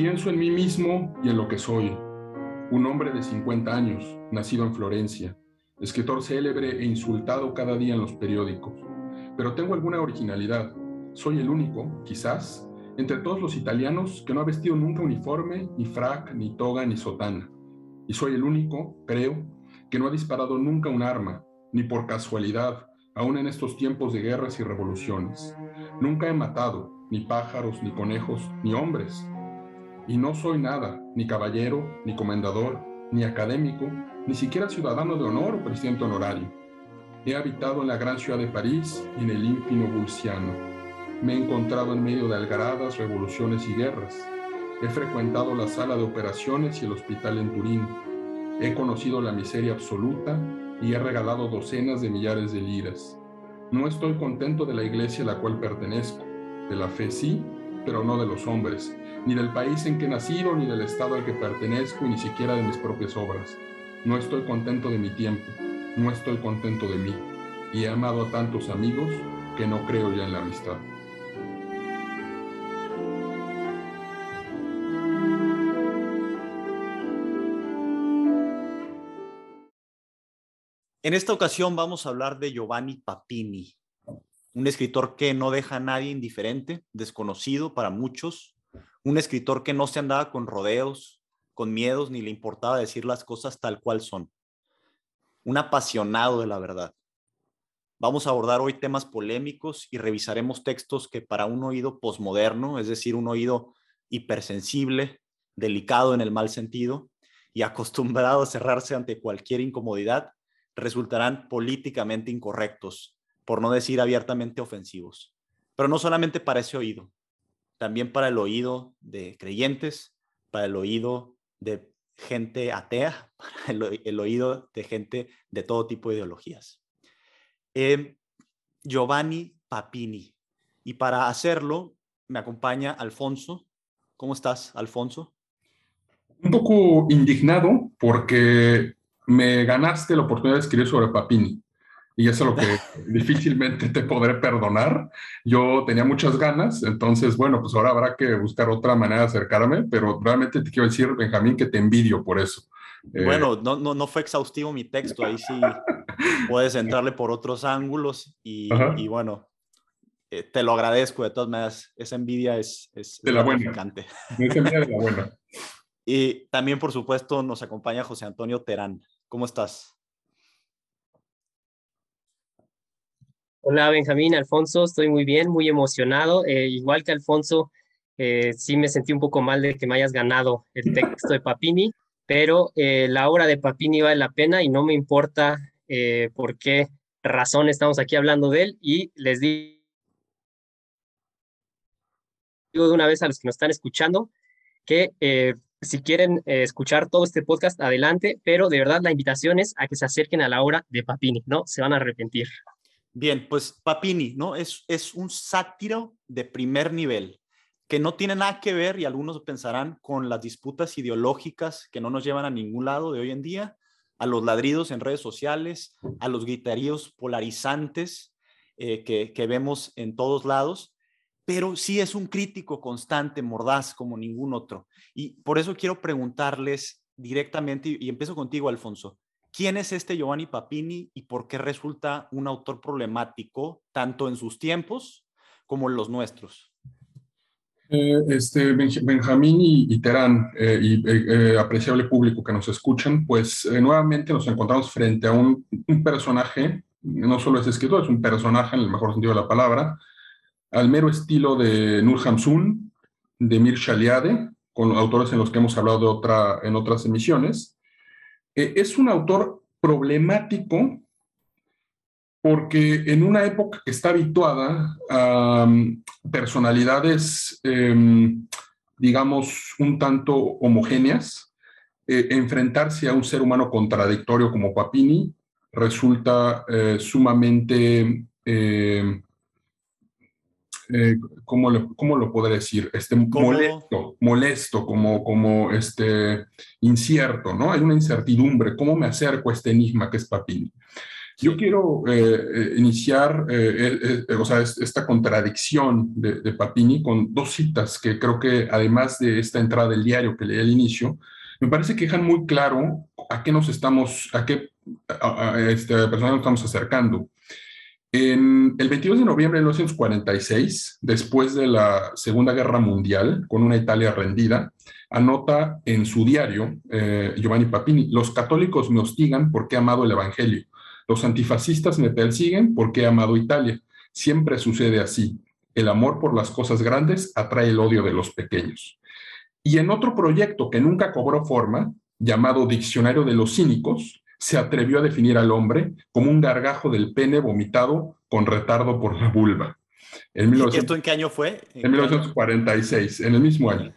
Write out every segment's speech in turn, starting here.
Pienso en mí mismo y en lo que soy. Un hombre de 50 años, nacido en Florencia, escritor célebre e insultado cada día en los periódicos. Pero tengo alguna originalidad. Soy el único, quizás, entre todos los italianos que no ha vestido nunca uniforme, ni frac, ni toga, ni sotana. Y soy el único, creo, que no ha disparado nunca un arma, ni por casualidad, aún en estos tiempos de guerras y revoluciones. Nunca he matado, ni pájaros, ni conejos, ni hombres. Y no soy nada, ni caballero, ni comendador, ni académico, ni siquiera ciudadano de honor o presidente honorario. He habitado en la gran ciudad de París y en el ínfimo Bulciano. Me he encontrado en medio de algaradas, revoluciones y guerras. He frecuentado la sala de operaciones y el hospital en Turín. He conocido la miseria absoluta y he regalado docenas de millares de liras. No estoy contento de la iglesia a la cual pertenezco. De la fe sí, pero no de los hombres, ni del país en que nacido, ni del estado al que pertenezco, ni siquiera de mis propias obras. No estoy contento de mi tiempo, no estoy contento de mí, y he amado a tantos amigos que no creo ya en la amistad. En esta ocasión vamos a hablar de Giovanni Papini, un escritor que no deja a nadie indiferente, desconocido para muchos, un escritor que no se andaba con rodeos, con miedos, ni le importaba decir las cosas tal cual son. Un apasionado de la verdad. Vamos a abordar hoy temas polémicos y revisaremos textos que para un oído posmoderno, es decir, un oído hipersensible, delicado en el mal sentido y acostumbrado a cerrarse ante cualquier incomodidad, resultarán políticamente incorrectos, por no decir abiertamente ofensivos. Pero no solamente para ese oído, también para el oído de creyentes, para el oído de gente atea, para el, oído de gente de todo tipo de ideologías. Em, Giovanni Papini. Y para hacerlo, me acompaña Alfonso. ¿Cómo estás, Alfonso? Un poco indignado porque me ganaste la oportunidad de escribir sobre Papini. Y eso es lo que difícilmente te podré perdonar. Yo tenía muchas ganas, entonces, bueno, pues ahora habrá que buscar otra manera de acercarme, pero realmente te quiero decir, Benjamín, que te envidio por eso. Eh, bueno, no, no, no fue exhaustivo mi texto, ahí sí puedes entrarle por otros ángulos y, y bueno, eh, te lo agradezco de todas maneras, esa envidia es, es de la buena. Esa envidia de la buena. Y también, por supuesto, nos acompaña José Antonio Terán. ¿Cómo estás? Hola Benjamín, Alfonso, estoy muy bien, muy emocionado. Eh, igual que Alfonso, eh, sí me sentí un poco mal de que me hayas ganado el texto de Papini, pero eh, la obra de Papini vale la pena y no me importa por qué razón estamos aquí hablando de él. Y les digo de una vez a los que nos están escuchando que si quieren eh, escuchar todo este podcast, adelante, pero de verdad la invitación es a que se acerquen a la obra de Papini, ¿no? Se van a arrepentir. Bien, pues Papini, ¿no? Es, es un sátiro de primer nivel que no tiene nada que ver, y algunos pensarán, con las disputas ideológicas que no nos llevan a ningún lado de hoy en día, a los ladridos en redes sociales, a los gritaríos polarizantes eh, que, que vemos en todos lados, pero sí es un crítico constante, mordaz como ningún otro. Y por eso quiero preguntarles directamente, y empiezo contigo, Alfonso, ¿quién es este Giovanni Papini y por qué resulta un autor problemático tanto en sus tiempos como en los nuestros? Eh, este, Benjamín y, Terán, eh, y eh, apreciable público que nos escuchan, pues nuevamente nos encontramos frente a un, un, personaje, no solo es escritor, es un personaje en el mejor sentido de la palabra, al mero estilo de Nur Hamsun, de Mir Shaliade, con autores en los que hemos hablado de otra, en otras emisiones. Eh, es un autor problemático porque en una época que está habituada a um, personalidades, em, digamos, un tanto homogéneas, eh, enfrentarse a un ser humano contradictorio como Papini resulta eh, sumamente eh, ¿cómo, lo, ¿cómo, lo, podré decir? Este, molesto, molesto, como, como este, incierto, ¿no? Hay una incertidumbre, ¿cómo me acerco a este enigma que es Papini? Yo quiero eh, iniciar o sea, esta contradicción de, de, Papini con dos citas que creo que además de esta entrada del diario que leí al inicio, me parece que dejan muy claro a qué nos estamos, a qué a, este, persona nos estamos acercando. En el 22 de noviembre de 1946, después de la Segunda Guerra Mundial, con una Italia rendida, anota en su diario eh, Giovanni Papini, los católicos me hostigan porque he amado el Evangelio, los antifascistas me persiguen porque he amado Italia. Siempre sucede así. El amor por las cosas grandes atrae el odio de los pequeños. Y en otro proyecto que nunca cobró forma, llamado Diccionario de los Cínicos, se atrevió a definir al hombre como un gargajo del pene vomitado con retardo por la vulva. En ¿Esto en qué año fue? En, 1946, en el mismo año.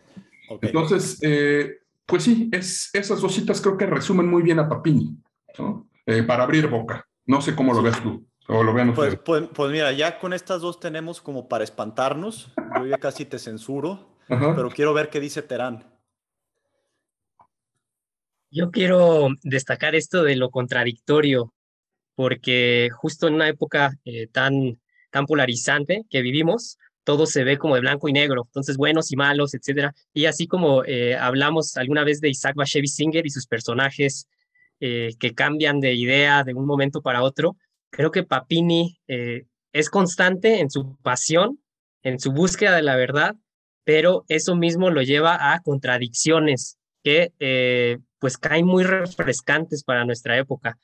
Entonces, eh, pues sí, es, esas dos citas creo que resumen muy bien a Papini, eh, para abrir boca. No sé cómo lo ves tú. O lo vean pues, pues, pues, mira, ya con estas dos tenemos como para espantarnos. Yo ya casi te censuro, pero quiero ver qué dice Terán. Yo quiero destacar esto de lo contradictorio, porque justo en una época eh, tan, tan polarizante que vivimos, todo se ve como de blanco y negro, entonces buenos y malos, etcétera. Y así como eh, hablamos alguna vez de Isaac Bashevis Singer y sus personajes eh, que cambian de idea de un momento para otro, creo que Papini es constante en su pasión, en su búsqueda de la verdad, pero eso mismo lo lleva a contradicciones que pues caen muy refrescantes para nuestra época.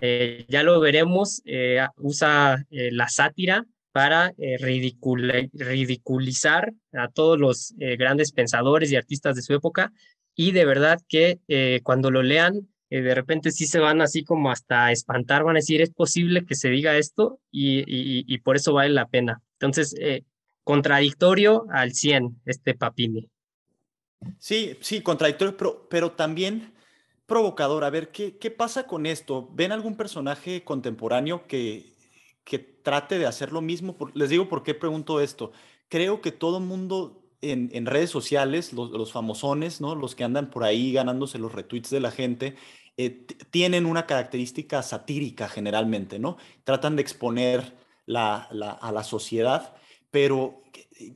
Eh, ya lo veremos, eh, usa eh, la sátira para ridiculizar a todos los grandes pensadores y artistas de su época y de verdad que cuando lo lean, de repente sí se van así como hasta espantar, van a decir, es posible que se diga esto y, y por eso vale la pena. Entonces, contradictorio al 100 este Papini. Sí, sí, contradictorio, pero, también provocador. A ver, ¿qué, ¿qué pasa con esto? ¿Ven algún personaje contemporáneo que, que trate de hacer lo mismo? les digo por qué pregunto esto. Creo que todo mundo en, en redes sociales, los, los, famosones, ¿no? los que andan por ahí ganándose los retweets de la gente, eh, tienen una característica satírica generalmente, ¿no? Tratan de exponer la, la, a la sociedad, pero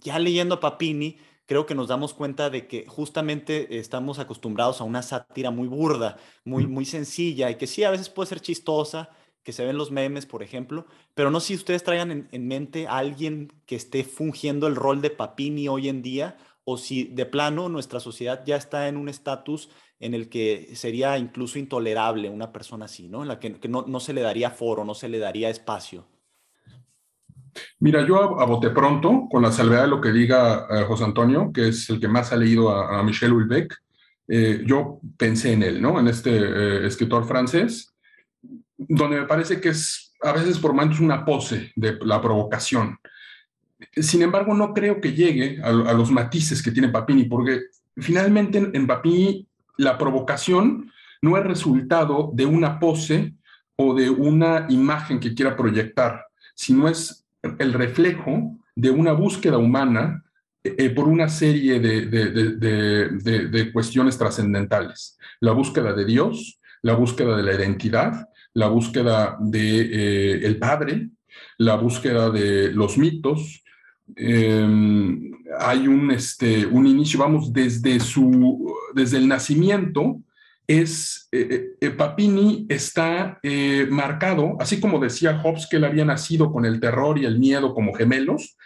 ya leyendo a Papini, creo que nos damos cuenta de que justamente estamos acostumbrados a una sátira muy burda, muy, muy sencilla y que sí, a veces puede ser chistosa, que se ven los memes, por ejemplo, pero no sé si ustedes traigan en, mente a alguien que esté fungiendo el rol de Papini hoy en día o si de plano nuestra sociedad ya está en un estatus en el que sería incluso intolerable una persona así, ¿no? En la que, no, no se le daría foro, no se le daría espacio. Mira, yo a, pronto, con la salvedad de lo que diga eh, José Antonio, que es el que más ha leído a, Michel Houellebecq, eh, yo pensé en él, ¿no? En este eh, escritor francés, donde me parece que es a veces por momentos una pose de la provocación. Sin embargo, no creo que llegue a, los matices que tiene Papini, porque finalmente en, en Papini la provocación no es resultado de una pose o de una imagen que quiera proyectar, sino es el reflejo de una búsqueda humana eh, por una serie de, cuestiones trascendentales. La búsqueda de Dios, la búsqueda de la identidad, la búsqueda del de, eh, Padre, la búsqueda de los mitos. Em, hay un, este, un inicio, vamos, desde, su, desde el nacimiento, es, eh, eh, eh, Papini está marcado, así como decía Hobbes que él había nacido con el terror y el miedo como gemelos,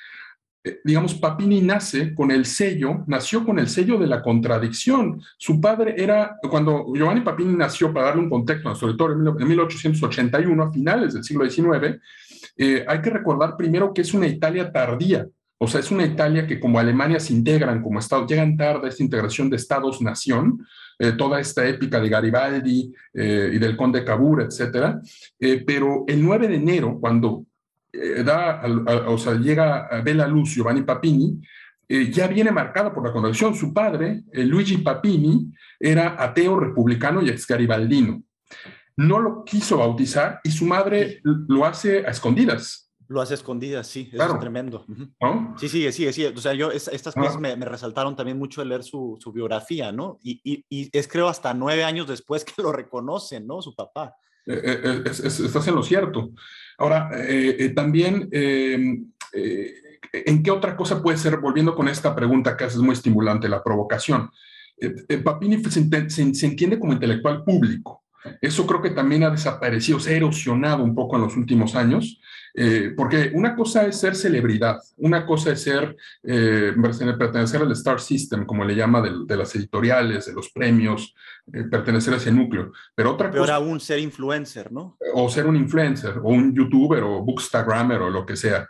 digamos, Papini nace con el sello, nació con el sello de la contradicción. Su padre era, cuando Giovanni Papini nació, para darle un contexto, sobre todo en 1881, a finales del siglo XIX, hay que recordar primero que es una Italia tardía, o sea, es una Italia que como Alemania se integran como Estado, llegan tarde a esta integración de Estados-nación, eh, toda esta épica de Garibaldi eh, y del conde Cavour, etcétera. Eh, pero el 9 de enero, cuando da, o sea, llega a ver la luz Giovanni Papini, ya viene marcada por la contradicción. Su padre, Luigi Papini, era ateo republicano y ex-garibaldino. No lo quiso bautizar y su madre lo hace a escondidas lo hace escondidas, sí, eso es tremendo. Sí, sigue, sigue, sigue. O sea, yo estas cosas me, resaltaron también mucho de leer su, su biografía, ¿no? Y, y, y, es creo hasta nueve años después que lo reconocen, ¿no? Su papá. estás en lo cierto. Ahora, también, ¿en qué otra cosa puede ser, volviendo con esta pregunta que haces muy estimulante, la provocación? Papini se, se entiende como intelectual público. Eso creo que también ha desaparecido, se ha erosionado un poco en los últimos años, eh, porque una cosa es ser celebridad, una cosa es ser, eh, pertenecer al Star System, como le llama, de, las editoriales, de los premios, eh, pertenecer a ese núcleo, pero otra Peor cosa... aún ser influencer, ¿no? O ser un influencer, o un youtuber, o bookstagrammer, o lo que sea.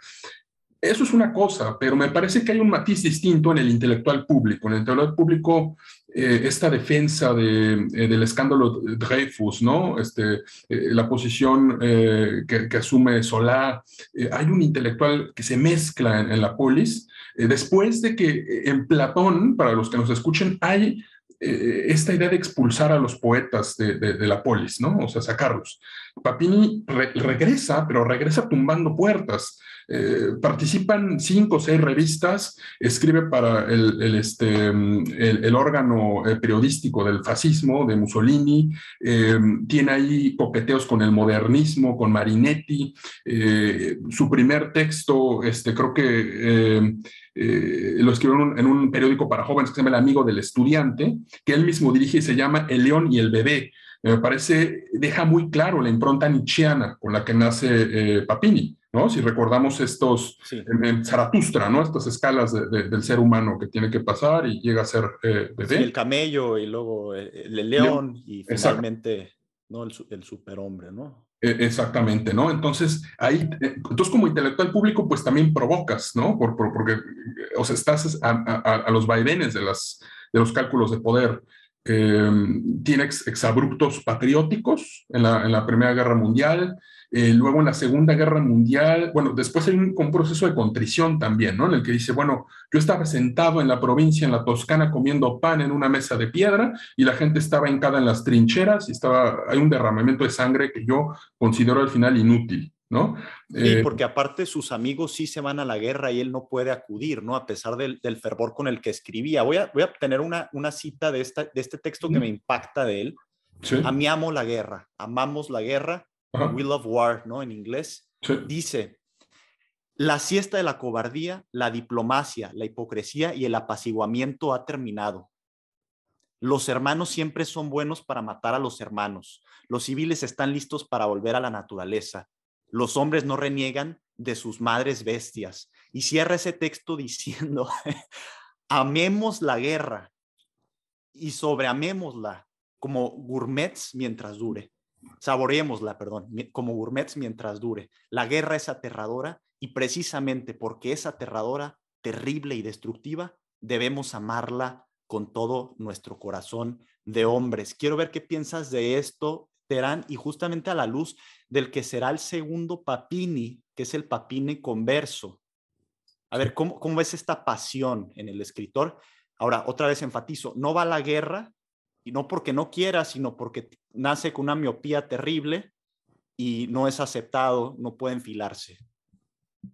Eso es una cosa, pero me parece que hay un matiz distinto en el intelectual público. En el intelectual público, eh, esta defensa de, eh, del escándalo Dreyfus, ¿no? Este, eh, la posición que, asume Solá, hay un intelectual que se mezcla en, la polis, después de que en Platón, para los que nos escuchen, hay esta idea de expulsar a los poetas de, la polis, ¿no? O sea, sacarlos. Papini regresa, pero regresa tumbando puertas. Eh, participan cinco o seis revistas, escribe para el, este, el, órgano eh, periodístico del fascismo, de Mussolini, eh, tiene ahí coqueteos con el modernismo, con Marinetti, su primer texto, este, creo que lo escribió en un, periódico para jóvenes que se llama El Amigo del Estudiante, que él mismo dirige y se llama El León y el Bebé. Me parece, deja muy claro la impronta nietzscheana con la que nace Papini. ¿No? Si recordamos estos, en, Zaratustra, ¿no? Estas escalas del ser humano que tiene que pasar y llega a ser eh, bebé. el camello y luego el, león y finalmente, ¿no? El, superhombre, ¿no? E, exactamente, ¿no? Entonces, ahí, eh, entonces como intelectual público, pues también provocas, ¿no? Por, porque, o sea, estás a, los vaivenes de, las, de los cálculos de poder. Eh, tiene exabruptos patrióticos en la, en la Primera Guerra Mundial, eh, luego en la Segunda Guerra Mundial, bueno, después hay un, proceso de contrición también, ¿no? En el que dice, bueno, yo estaba sentado en la provincia, en la Toscana, comiendo pan en una mesa de piedra y la gente estaba hincada en las trincheras y estaba, hay un derramamiento de sangre que yo considero al final inútil. ¿No? Sí, eh, porque aparte sus amigos sí se van a la guerra y él no puede acudir, ¿no? A pesar del, fervor con el que escribía. Voy a, voy a tener una, una cita de, esta, de este texto que me impacta de él. Sí. Amiamo la guerra, amamos la guerra, We Love War, ¿no? En inglés. Dice, la siesta de la cobardía, la diplomacia, la hipocresía y el apaciguamiento ha terminado. Los hermanos siempre son buenos para matar a los hermanos. Los civiles están listos para volver a la naturaleza. Los hombres no reniegan de sus madres bestias. Y cierra ese texto diciendo, amemos la guerra y sobreamémosla como gourmets mientras dure saboreémosla, perdón, como gourmets mientras dure. La guerra es aterradora y precisamente porque es aterradora, terrible y destructiva, debemos amarla con todo nuestro corazón de hombres. Quiero ver qué piensas de esto, Terán, y justamente a la luz del que será el segundo Papini, que es el Papini converso. A ver, ¿cómo, cómo es esta pasión en el escritor? Ahora, otra vez enfatizo, no va a la guerra y no porque no quiera, sino porque nace con una miopía terrible y no es aceptado, no puede enfilarse.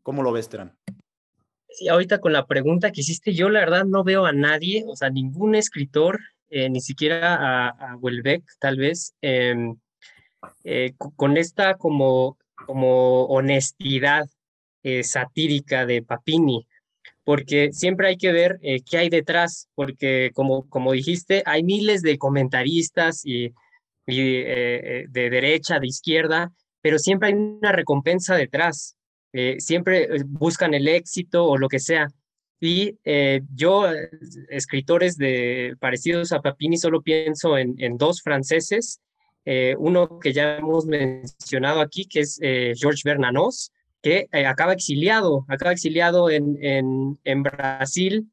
¿Cómo lo ves, Terán? Sí, ahorita con la pregunta que hiciste, yo la verdad no veo a nadie, o sea, ningún escritor, eh, ni siquiera a, a Welbeck, tal vez, em, eh, con esta como, como honestidad eh, satírica de Papini porque siempre hay que ver eh, qué hay detrás, porque como, como dijiste, hay miles de comentaristas y, y eh, de derecha, de izquierda, pero siempre hay una recompensa detrás. Eh, siempre buscan el éxito o lo que sea. Y yo, escritores de, parecidos a Papini, solo pienso en, en dos franceses. uno que ya hemos mencionado aquí, que es Georges Bernanos, que eh, acaba exiliado, acaba exiliado en, en, Brasil,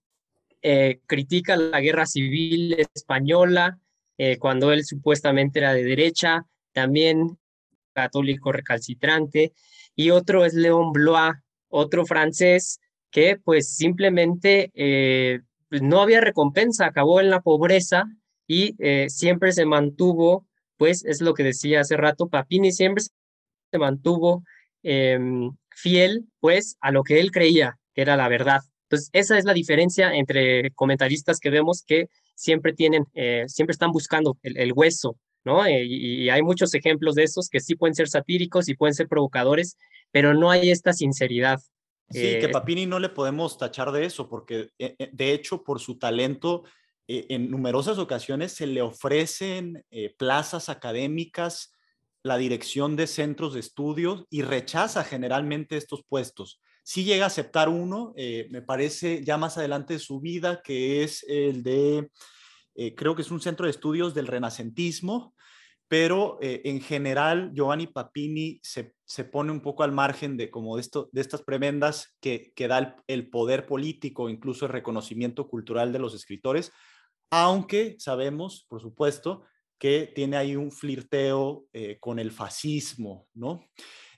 eh, critica la guerra civil española, eh, cuando él supuestamente era de derecha, también católico recalcitrante, y otro es Léon Blois, otro francés que pues simplemente pues, no había recompensa, acabó en la pobreza y siempre se mantuvo, pues es lo que decía hace rato, Papini siempre se mantuvo Em, fiel, pues, a lo que él creía que era la verdad. Entonces, esa es la diferencia entre comentaristas que vemos que siempre tienen, eh, siempre están buscando el, hueso, ¿no? Eh, y, hay muchos ejemplos de esos que sí pueden ser satíricos y pueden ser provocadores, pero no hay esta sinceridad. Sí, que eh, Papini no le podemos tachar de eso, porque de hecho por su talento en numerosas ocasiones se le ofrecen plazas académicas, la dirección de centros de estudios y rechaza generalmente estos puestos. Si llega a aceptar uno, eh, me parece ya más adelante de su vida, que es el de, eh, creo que es un centro de estudios del renacentismo, pero eh, en general Giovanni Papini se, pone un poco al margen de como de, esto, de estas prebendas que, que da el, poder político, incluso el reconocimiento cultural de los escritores, aunque sabemos, por supuesto, que tiene ahí un flirteo eh, con el fascismo, ¿no?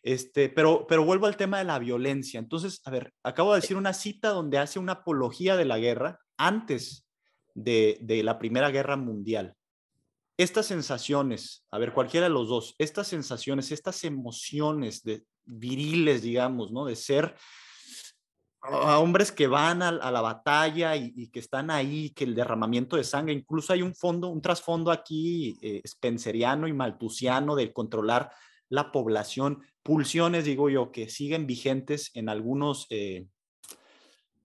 Este, pero, pero vuelvo al tema de la violencia. Entonces, a ver, acabo de decir una cita donde hace una apología de la guerra antes de, de la Primera Guerra Mundial. Estas sensaciones, a ver, cualquiera de los dos, estas sensaciones, estas emociones de viriles, digamos, ¿no? De ser a hombres que van a, la batalla y, que están ahí, que el derramamiento de sangre, incluso hay un fondo, un trasfondo aquí eh, spenceriano y maltusiano de controlar la población, pulsiones, digo yo, que siguen vigentes en algunos eh,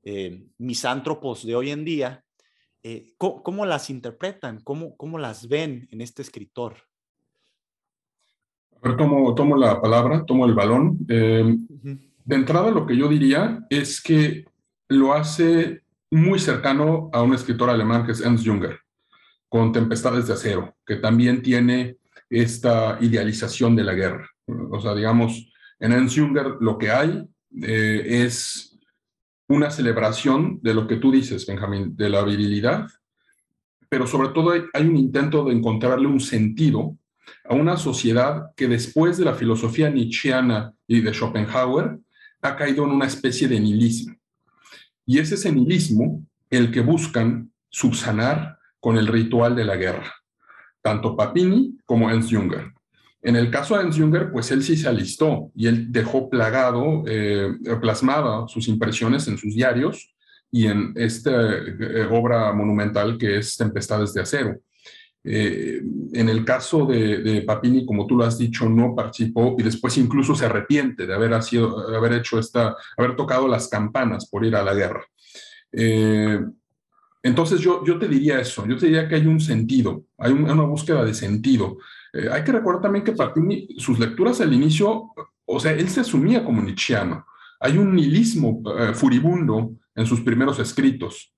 eh, misántropos de hoy en día. ¿cómo, las interpretan? ¿Cómo, ¿Cómo las ven en este escritor? A ver, tomo, tomo la palabra, tomo el balón. De entrada, lo que yo diría es que lo hace muy cercano a un escritor alemán que es Ernst Junger, con Tempestades de Acero, que también tiene esta idealización de la guerra. O sea, digamos, en Ernst Junger lo que hay eh, es una celebración de lo que tú dices, Benjamín, de la virilidad, pero sobre todo hay un intento de encontrarle un sentido a una sociedad que después de la filosofía nietzscheana y de Schopenhauer ha caído en una especie de nihilismo. Y es ese nihilismo el que buscan subsanar con el ritual de la guerra, tanto Papini como Ernst Junger. En el caso de Ernst Junger, pues él sí se alistó y él dejó plagado, eh, plasmada sus impresiones en sus diarios y en esta eh, obra monumental que es Tempestades de Acero. Eh, en el caso de, Papini, como tú lo has dicho, no participó y después incluso se arrepiente de haber, sido, haber hecho esta, haber tocado las campanas por ir a la guerra. Eh, entonces yo, yo te diría eso, yo te diría que hay un sentido, hay una búsqueda de sentido. Eh, hay que recordar también que Papini, sus lecturas al inicio, o sea, él se asumía como nietzscheano. Hay un nihilismo furibundo en sus primeros escritos.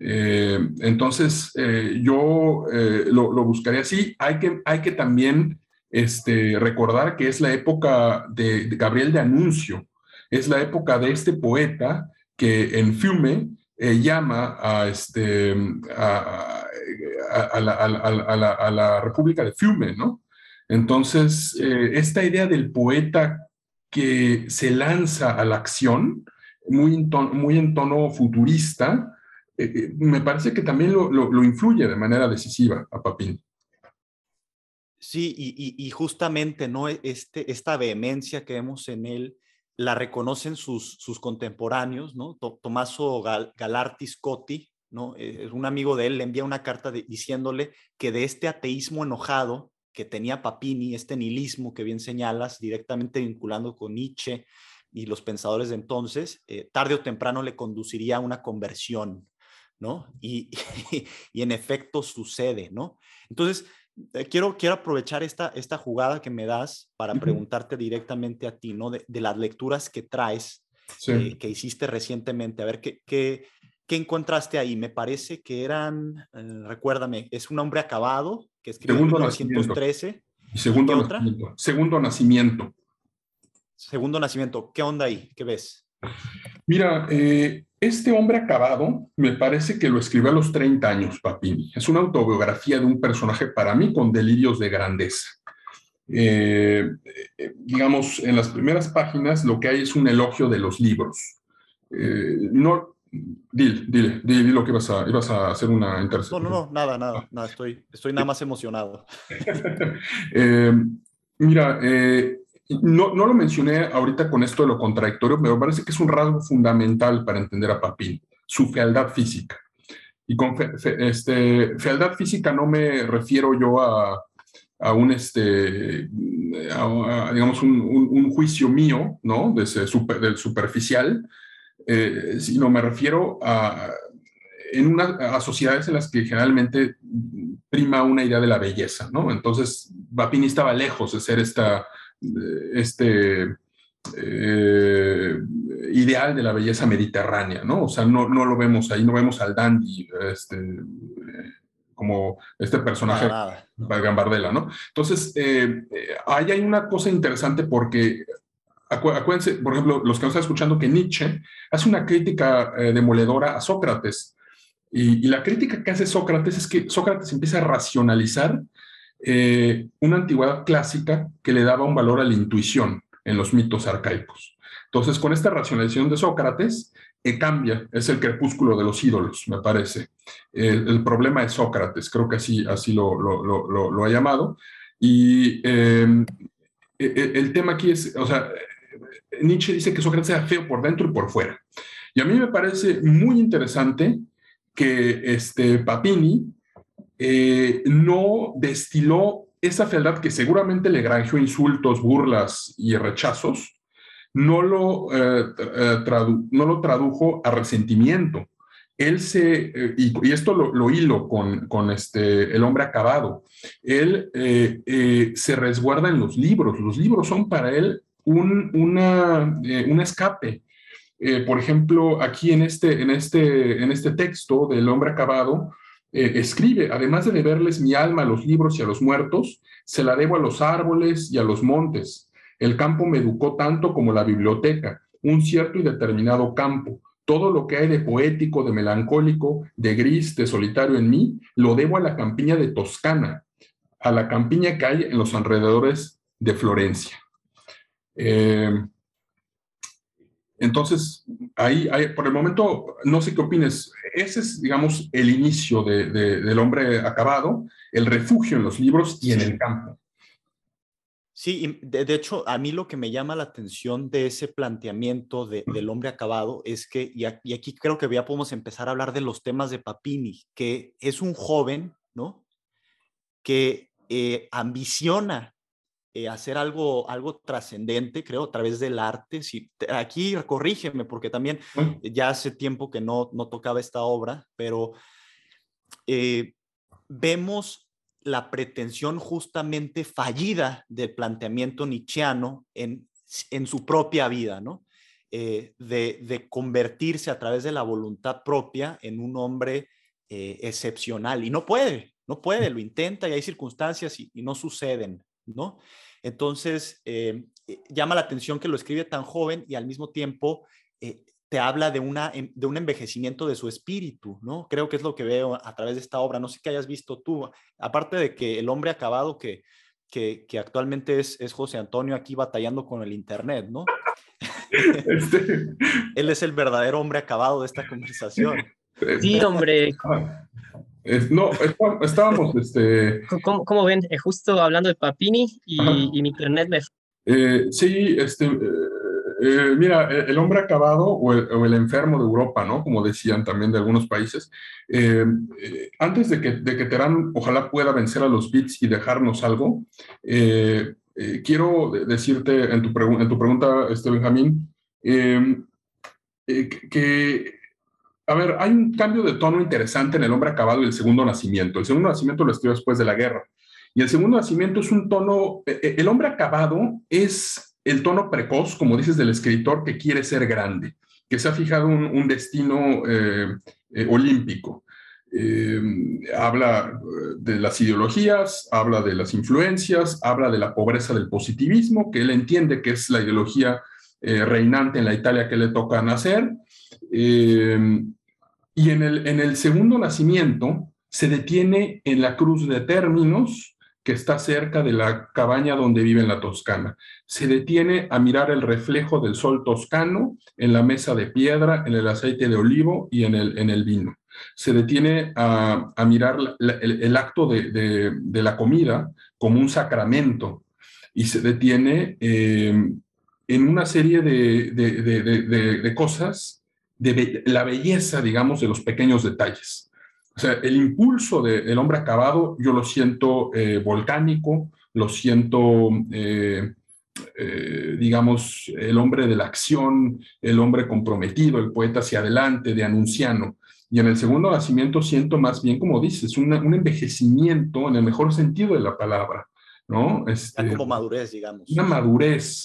Eh, entonces, eh, yo eh, lo, buscaría así. Hay que, hay que también este, recordar que es la época de, Gabriel de Anuncio, es la época de este poeta que en Fiume llama a, este, a, la, República de Fiume, ¿no? Entonces, esta idea del poeta que se lanza a la acción, muy muy en tono futurista, eh, eh, me parece que también lo, influye de manera decisiva a Papín. Sí, y, justamente ¿no? E, este, esta vehemencia que vemos en él la reconocen sus, sus contemporáneos, ¿no? Tomaso Galarti Scotti, ¿no? Eh, es un amigo de él, le envía una carta diciéndole que de este ateísmo enojado que tenía Papini, este nihilismo que bien señalas, directamente vinculando con Nietzsche y los pensadores de entonces, tarde o temprano le conduciría a una conversión, ¿no? Y, y, en efecto sucede, ¿no? Entonces, eh, quiero, quiero aprovechar esta, esta jugada que me das para preguntarte directamente a ti, ¿no? De, las lecturas que traes, eh, que hiciste recientemente, a ver qué, qué, qué, encontraste ahí. Me parece que eran, eh, recuérdame, es un hombre acabado que escribió en 1913. Y segundo nacimiento. Segundo nacimiento. Segundo nacimiento. ¿Qué onda ahí? ¿Qué ves? Mira, eh, este hombre acabado me parece que lo escribió a los 30 años, Papini. Es una autobiografía de un personaje para mí con delirios de grandeza. Eh, eh, digamos, en las primeras páginas lo que hay es un elogio de los libros. no, dile, dile, dile, lo que ibas a, ibas a hacer una intercepción. No, no, no, nada, nada, nada, estoy, estoy nada más emocionado. mira, no, no, lo mencioné ahorita con esto de lo contradictorio, pero me parece que es un rasgo fundamental para entender a Papín, su fealdad física. Y con este, fealdad física no me refiero yo a, a un, este, digamos, un, juicio mío, ¿no? super, del superficial, eh, sino me refiero a, en una, a sociedades en las que generalmente prima una idea de la belleza, ¿no? Entonces, Bapini estaba lejos de ser esta, este eh, ideal de la belleza mediterránea, ¿no? O sea, no, no lo vemos ahí, no vemos al dandy, este, como este personaje Gambardella, ¿no? Entonces, eh, eh, ahí hay una cosa interesante porque acuérdense, por ejemplo, los que nos están escuchando, que Nietzsche hace una crítica demoledora a Sócrates. Y, y, la crítica que hace Sócrates es que Sócrates empieza a racionalizar una antigüedad clásica que le daba un valor a la intuición en los mitos arcaicos. Entonces, con esta racionalización de Sócrates, eh, cambia, es el crepúsculo de los ídolos, me parece. El, problema de Sócrates, creo que así, así lo, lo, ha llamado. Y em, e, e, el tema aquí es, o sea, Nietzsche dice que Sócrates era feo por dentro y por fuera. Y a mí me parece muy interesante que este Papini eh, no destiló esa fealdad que seguramente le granjeó insultos, burlas y rechazos, no lo, eh, eh, no lo tradujo a resentimiento. Él se, y, esto lo, hilo con, con, este, el hombre acabado, él se resguarda en los libros. Los libros son para él un, una, un escape. por ejemplo, aquí en este, en, este, en este texto del hombre acabado, escribe, además de deberles mi alma a los libros y a los muertos, se la debo a los árboles y a los montes. El campo me educó tanto como la biblioteca, un cierto y determinado campo. Todo lo que hay de poético, de melancólico, de gris, de solitario en mí, lo debo a la campiña de Toscana, a la campiña que hay en los alrededores de Florencia. Eh, entonces, ahí, por el momento, no sé qué opines. Ese es, digamos, el inicio del hombre acabado, el refugio en los libros y en el campo. Sí, de, hecho, a mí lo que me llama la atención de ese planteamiento del hombre acabado es que, y, aquí creo que ya podemos empezar a hablar de los temas de Papini, que es un joven, ¿no? Que eh, ambiciona eh, hacer algo, algo trascendente, creo, a través del arte. Si, aquí corrígeme, porque también ya hace tiempo que no, no tocaba esta obra, pero eh, vemos la pretensión justamente fallida del planteamiento nietzscheano en, en su propia vida, ¿no? Eh, de, de, convertirse a través de la voluntad propia en un hombre excepcional. Y no puede, no puede, lo intenta y hay circunstancias y, y no suceden, ¿no? Entonces, eh, eh, llama la atención que lo escribe tan joven y al mismo tiempo eh, te habla de, una, de un envejecimiento de su espíritu, ¿no? Creo que es lo que veo a través de esta obra. No sé qué hayas visto tú, aparte de que el hombre acabado que, que, actualmente es, es, José Antonio aquí batallando con el Internet, ¿no? Este Él es el verdadero hombre acabado de esta conversación. Sí, hombre. Ah no, estábamos, este... ¿Cómo, ven? Eh, justo hablando de Papini y, mi internet me... Eh, sí, este, eh, mira, el hombre acabado o el, enfermo de Europa, ¿no? Como decían también de algunos países, antes de que, de que Terán ojalá pueda vencer a los bits y dejarnos algo, quiero decirte en tu, en tu pregunta, este Benjamín, que a ver, hay un cambio de tono interesante en El hombre acabado y el segundo nacimiento. El segundo nacimiento lo escribió después de la guerra. Y el segundo nacimiento es un tono, eh, eh, el hombre acabado es el tono precoz, como dices, del escritor que quiere ser grande, que se ha fijado un, destino eh, olímpico. habla de las ideologías, habla de las influencias, habla de la pobreza del positivismo, que él entiende que es la ideología reinante en la Italia que le toca nacer. Y en el, en el segundo nacimiento se detiene en la cruz de términos que está cerca de la cabaña donde vive la Toscana. Se detiene a mirar el reflejo del sol toscano en la mesa de piedra, en el aceite de olivo y en el, en el vino. Se detiene a, a mirar el, acto de, de, la comida como un sacramento y se detiene eh, en una serie de, de cosas de la belleza, digamos, de los pequeños detalles. O sea, el impulso del hombre acabado yo lo siento eh, volcánico, lo siento, eh, eh, digamos, el hombre de la acción, el hombre comprometido, el poeta hacia adelante, de anunciano. Y en el segundo nacimiento siento más bien, como dices, un envejecimiento en el mejor sentido de la palabra, ¿no? Este, como madurez, digamos. Una madurez,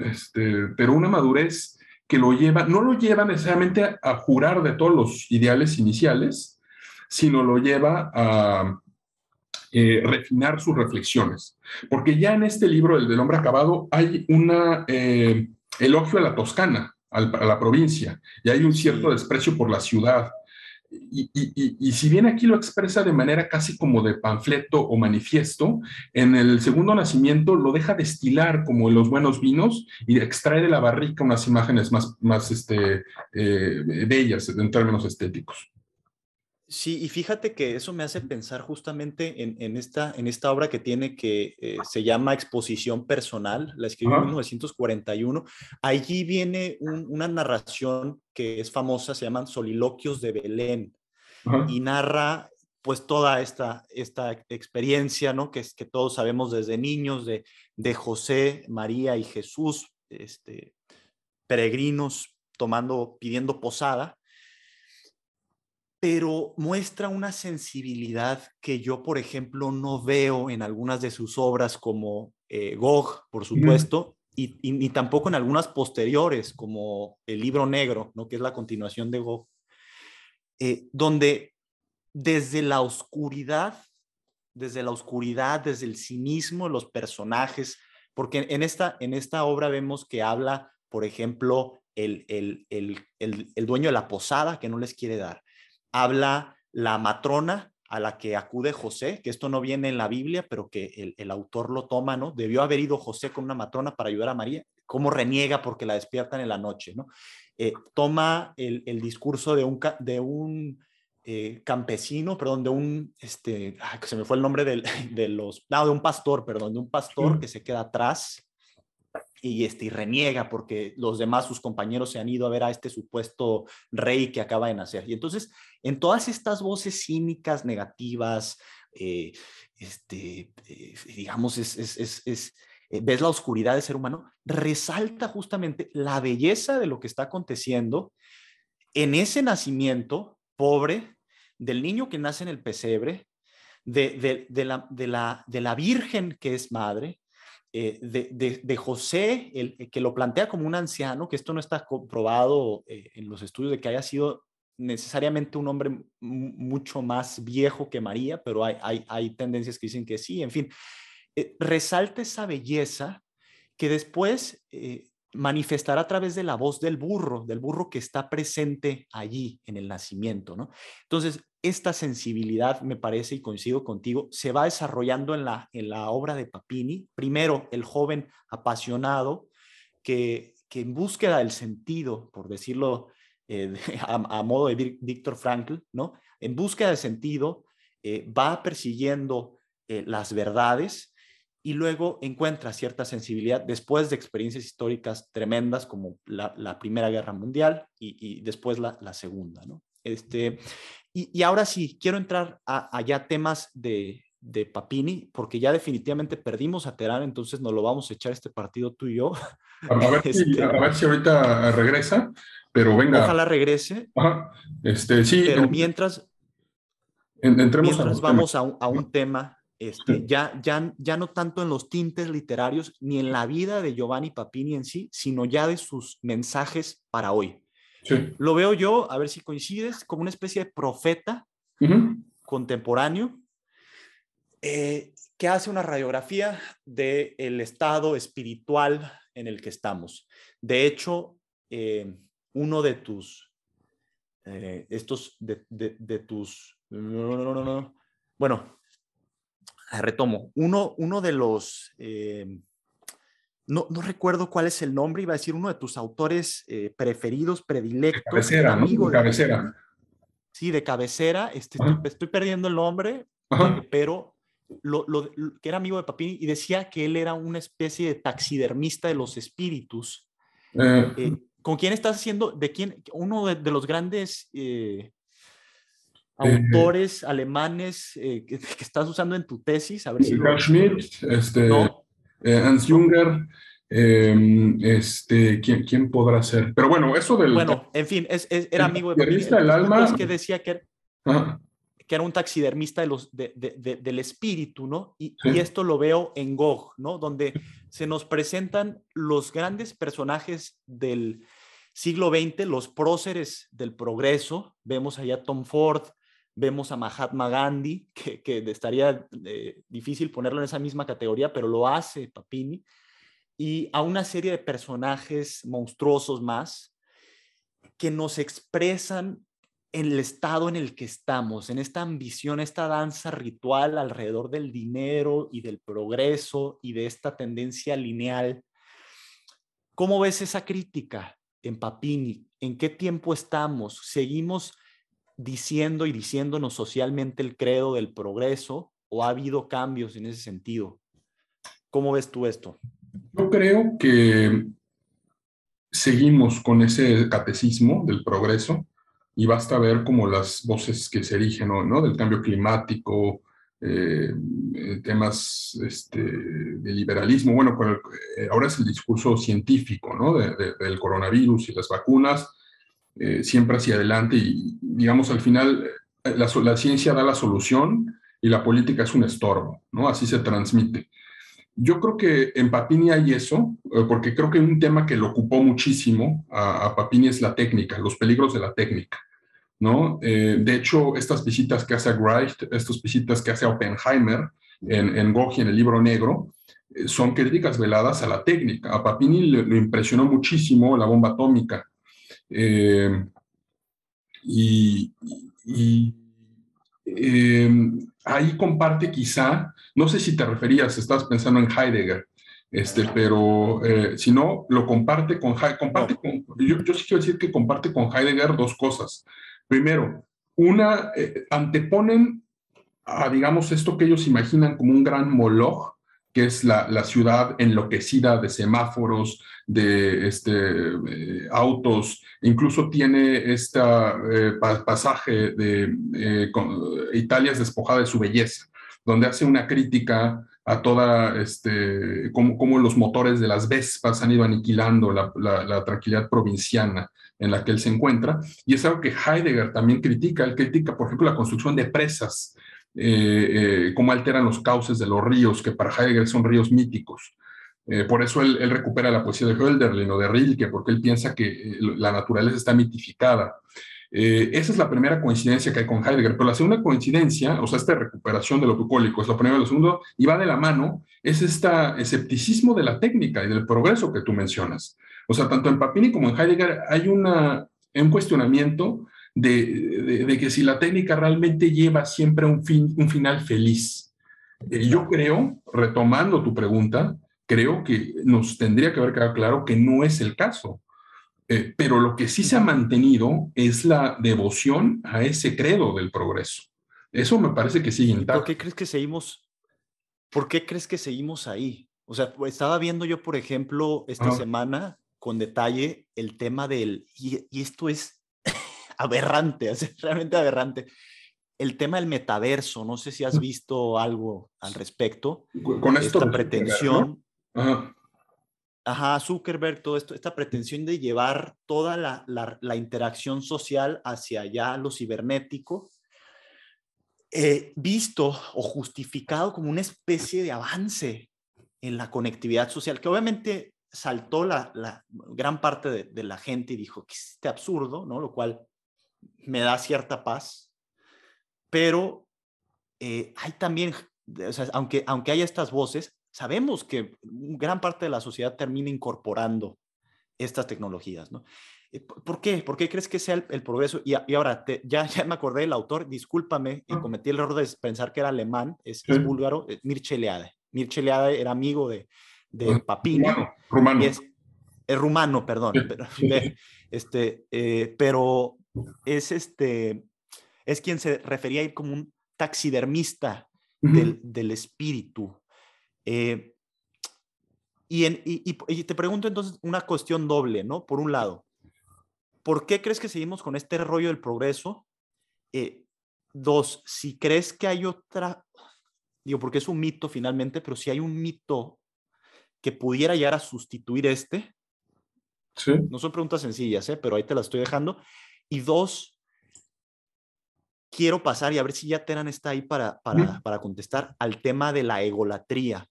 este, pero una madurez que lo lleva, no lo lleva necesariamente a jurar de todos los ideales iniciales, sino lo lleva a eh, refinar sus reflexiones. Porque ya en este libro, el del hombre acabado, hay una eh, elogio a la Toscana, a la provincia, y hay un cierto desprecio por la ciudad. Y, si bien aquí lo expresa de manera casi como de panfleto o manifiesto, en el segundo nacimiento lo deja destilar como los buenos vinos y extrae de la barrica unas imágenes más, más este, eh, bellas en términos estéticos. Sí, y fíjate que eso me hace pensar justamente en, esta, en esta obra que tiene que eh, se llama Exposición Personal, la escribió en 1941. Allí viene una narración que es famosa, se llaman Soliloquios de Belén, y narra pues toda esta, esta experiencia, ¿no? Que, es, que todos sabemos desde niños de, de José, María y Jesús, este, peregrinos tomando, pidiendo posada pero muestra una sensibilidad que yo, por ejemplo, no veo en algunas de sus obras como eh, Gog, por supuesto, y, ni tampoco en algunas posteriores, como El libro negro, ¿no? que es la continuación de Gog, eh, donde desde la oscuridad, desde la oscuridad, desde el cinismo, los personajes, porque en esta, en esta obra vemos que habla, por ejemplo, el, el, el, el dueño de la posada que no les quiere dar habla la matrona a la que acude José, que esto no viene en la Biblia, pero que el, autor lo toma, ¿no? Debió haber ido José con una matrona para ayudar a María, cómo reniega porque la despiertan en la noche, ¿no? Eh, toma el, discurso de un, de un eh, campesino, perdón, de un, este, se me fue el nombre de los, no, de un pastor, perdón, de un pastor que se queda atrás y, este, reniega porque los demás, sus compañeros, se han ido a ver a este supuesto rey que acaba de nacer. Y entonces, en todas estas voces cínicas, negativas, eh, este, eh, digamos, es, es, es, eh, ves la oscuridad del ser humano, resalta justamente la belleza de lo que está aconteciendo en ese nacimiento pobre del niño que nace en el pesebre, de, de, la, de, la, de la Virgen que es madre, eh, de, José, el, eh, que lo plantea como un anciano, que esto no está comprobado eh, en los estudios de que haya sido necesariamente un hombre mucho más viejo que María, pero hay, hay, hay tendencias que dicen que sí, en fin, resalta esa belleza que después manifestará a través de la voz del burro, del burro que está presente allí en el nacimiento, ¿no? Entonces, esta sensibilidad, me parece, y coincido contigo, se va desarrollando en la, en la obra de Papini. Primero, el joven apasionado que, que en búsqueda del sentido, por decirlo eh, a, modo de Víctor Frankl, ¿no? En búsqueda de sentido, eh, va persiguiendo eh, las verdades y luego encuentra cierta sensibilidad después de experiencias históricas tremendas como la, Primera Guerra Mundial y, después la, la, Segunda. ¿no? Este, y, ahora sí, quiero entrar a, allá temas de, de, Papini, porque ya definitivamente perdimos a Terán, entonces nos lo vamos a echar este partido tú y yo. A ver, si, este a ver si ahorita regresa, pero venga. Ojalá regrese. Ajá. Este, sí. Pero mientras, entremos mientras vamos a a un tema este, ya, ya, ya no tanto en los tintes literarios ni en la vida de Giovanni Papini en sí, sino ya de sus mensajes para hoy. Lo veo yo, a ver si coincides, como una especie de profeta contemporáneo eh, que hace una radiografía del estado espiritual en el que estamos. De hecho, eh, uno de tus, eh, estos, de, de, tus, no, no, no, no, bueno, retomo, uno, uno de los no, no, recuerdo cuál es el nombre, iba a decir uno de tus autores eh, preferidos, predilectos. De cabecera, amigo De cabecera. Sí, de cabecera. Este, estoy, perdiendo el nombre, eh, pero lo, que era amigo de Papini y decía que él era una especie de taxidermista de los espíritus. Eh. ¿Con quién estás haciendo? ¿De quién? Uno de, los grandes autores alemanes que, que, estás usando en tu tesis. A ver si Carl Schmitt, este, Hans Junger, em, este, ¿quién, ¿quién, podrá ser? Pero bueno, eso del... Bueno, en fin, es, es, era amigo de... del alma... que decía que... Era, que era un taxidermista de los, de, de, del espíritu, ¿no? Y, y, esto lo veo en Gog, ¿no? Donde se nos presentan los grandes personajes del siglo XX, los próceres del progreso. Vemos allá a Tom Ford, vemos a Mahatma Gandhi, que, estaría eh, difícil ponerlo en esa misma categoría, pero lo hace Papini, y a una serie de personajes monstruosos más que nos expresan en el estado en el que estamos, en esta ambición, esta danza ritual alrededor del dinero y del progreso y de esta tendencia lineal. ¿Cómo ves esa crítica en Papini? ¿En qué tiempo estamos? ¿Seguimos diciendo y diciéndonos socialmente el credo del progreso o ha habido cambios en ese sentido? ¿Cómo ves tú esto? Yo creo que seguimos con ese catecismo del progreso y basta ver como las voces que se erigen ¿no? del cambio climático, eh, eh, temas este, de liberalismo. Bueno, eh, ahora es el discurso científico ¿no? del coronavirus y las vacunas, siempre hacia adelante y, digamos, al final la, la, ciencia da la solución y la política es un estorbo, ¿no? Así se transmite. Yo creo que en Papini hay eso, porque creo que un tema que lo ocupó muchísimo a, a Papini es la técnica, los peligros de la técnica. ¿no? Eh, de hecho, estas visitas que hace Wright, estas visitas que hace Oppenheimer en, en Gogi, en el libro negro, eh, son críticas veladas a la técnica. A Papini le, impresionó muchísimo la bomba atómica. Eh, y, ahí comparte quizá, no sé si te referías, estás pensando en Heidegger, este, pero si no, lo comparte con, comparte con yo, yo, sí quiero decir que comparte con Heidegger dos cosas. Primero, una, eh, anteponen a, digamos, esto que ellos imaginan como un gran Moloch, que es la, ciudad enloquecida de semáforos, de este, eh, autos, incluso tiene este pasaje de Italia es despojada de su belleza, donde hace una crítica a toda, este, cómo, los motores de las Vespas han ido aniquilando la, la tranquilidad provinciana en la que él se encuentra, y es algo que Heidegger también critica. Él critica, por ejemplo, la construcción de presas, eh, eh, cómo alteran los cauces de los ríos, que para Heidegger son ríos míticos. Eh, por eso él, recupera la poesía de Hölderlin o de Rilke, porque él piensa que la naturaleza está mitificada. esa es la primera coincidencia que hay con Heidegger, pero la segunda coincidencia, o sea, esta recuperación de lo bucólico, es lo primero. Lo segundo, y va de la mano, es este escepticismo de la técnica y del progreso que tú mencionas. O sea, tanto en Papini como en Heidegger hay una, un cuestionamiento de, de, que si la técnica realmente lleva siempre un, fin, un final feliz. Eh, yo creo, retomando tu pregunta, creo que nos tendría que haber quedado claro que no es el caso. Eh, pero lo que sí se ha mantenido es la devoción a ese credo del progreso. Eso me parece que sigue intacto. ¿Por qué crees que seguimos? ¿Por qué crees que seguimos ahí? O sea, estaba viendo yo, por ejemplo, esta semana con detalle el tema del, y, esto es aberrante, es realmente aberrante, el tema del metaverso, no sé si has visto algo al respecto. Con esto esta pretensión. Ajá. Zuckerberg, todo esto, esta pretensión de llevar toda la, la, interacción social hacia allá, lo cibernético, eh, visto o justificado como una especie de avance en la conectividad social, que obviamente saltó la, gran parte de, la gente y dijo que es este absurdo, ¿no? Lo cual me da cierta paz. Pero eh, hay también, aunque, aunque haya estas voces, sabemos que gran parte de la sociedad termina incorporando estas tecnologías, ¿no? Eh, ¿Por qué? ¿Por qué crees que sea el, progreso? Y, ahora, ya, ya me acordé del autor, discúlpame, y cometí el error de pensar que era alemán, es, búlgaro, Mircea Eliade. Mircea Eliade era amigo de, de Papini. Rumano. Es, rumano, perdón. Pero, este, eh, pero es, este, es quien se refería a ir como un taxidermista del, del, espíritu. Eh, y, en, y, y, te pregunto entonces una cuestión doble, ¿no? Por un lado, ¿por qué crees que seguimos con este rollo del progreso? Eh, Dos, si crees que hay otra, digo, porque es un mito finalmente, pero si hay un mito que pudiera llegar a sustituir este, Sí. no son preguntas sencillas, ¿eh? pero ahí te las estoy dejando. Y dos, quiero pasar y a ver si ya Teran está ahí para, para, para contestar al tema de la egolatría.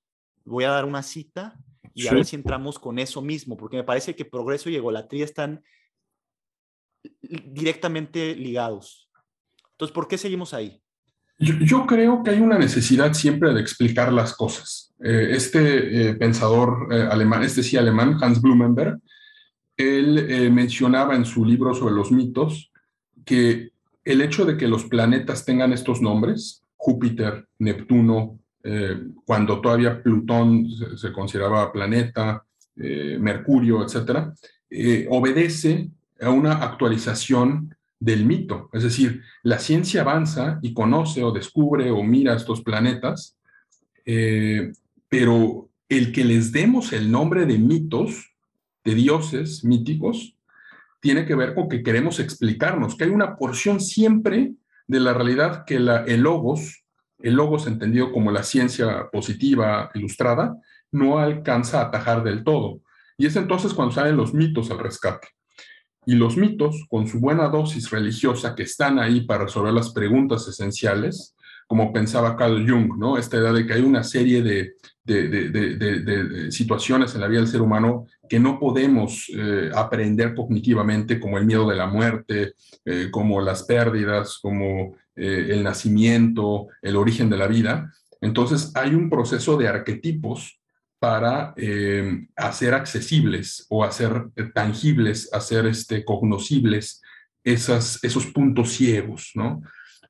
Voy a dar una cita y a ver si entramos con eso mismo, porque me parece que progreso y egolatría están directamente ligados. Entonces, ¿por qué seguimos ahí? Yo, yo creo que hay una necesidad siempre de explicar las cosas. Eh, este eh, pensador eh, alemán, este sí alemán, Hans Blumenberg, él eh, mencionaba en su libro sobre los mitos que el hecho de que los planetas tengan estos nombres, Júpiter, Neptuno, eh, cuando todavía Plutón se, consideraba planeta, eh, Mercurio, etcétera, obedece a una actualización del mito. Es decir, la ciencia avanza y conoce o descubre o mira estos planetas, pero el que les demos el nombre de mitos, de dioses míticos, tiene que ver con que queremos explicarnos, que hay una porción siempre de la realidad que la, el logos, el logos entendido como la ciencia positiva ilustrada, no alcanza a atajar del todo. Y es entonces cuando salen los mitos al rescate. Y los mitos, con su buena dosis religiosa, que están ahí para resolver las preguntas esenciales, como pensaba Carl Jung, ¿no? Esta idea de que hay una serie de, de, de, situaciones en la vida del ser humano que no podemos eh, aprender cognitivamente, como el miedo de la muerte, eh, como las pérdidas, como eh, el nacimiento, el origen de la vida. Entonces hay un proceso de arquetipos para hacer accesibles o hacer tangibles, hacer este, cognoscibles esos puntos ciegos, ¿no?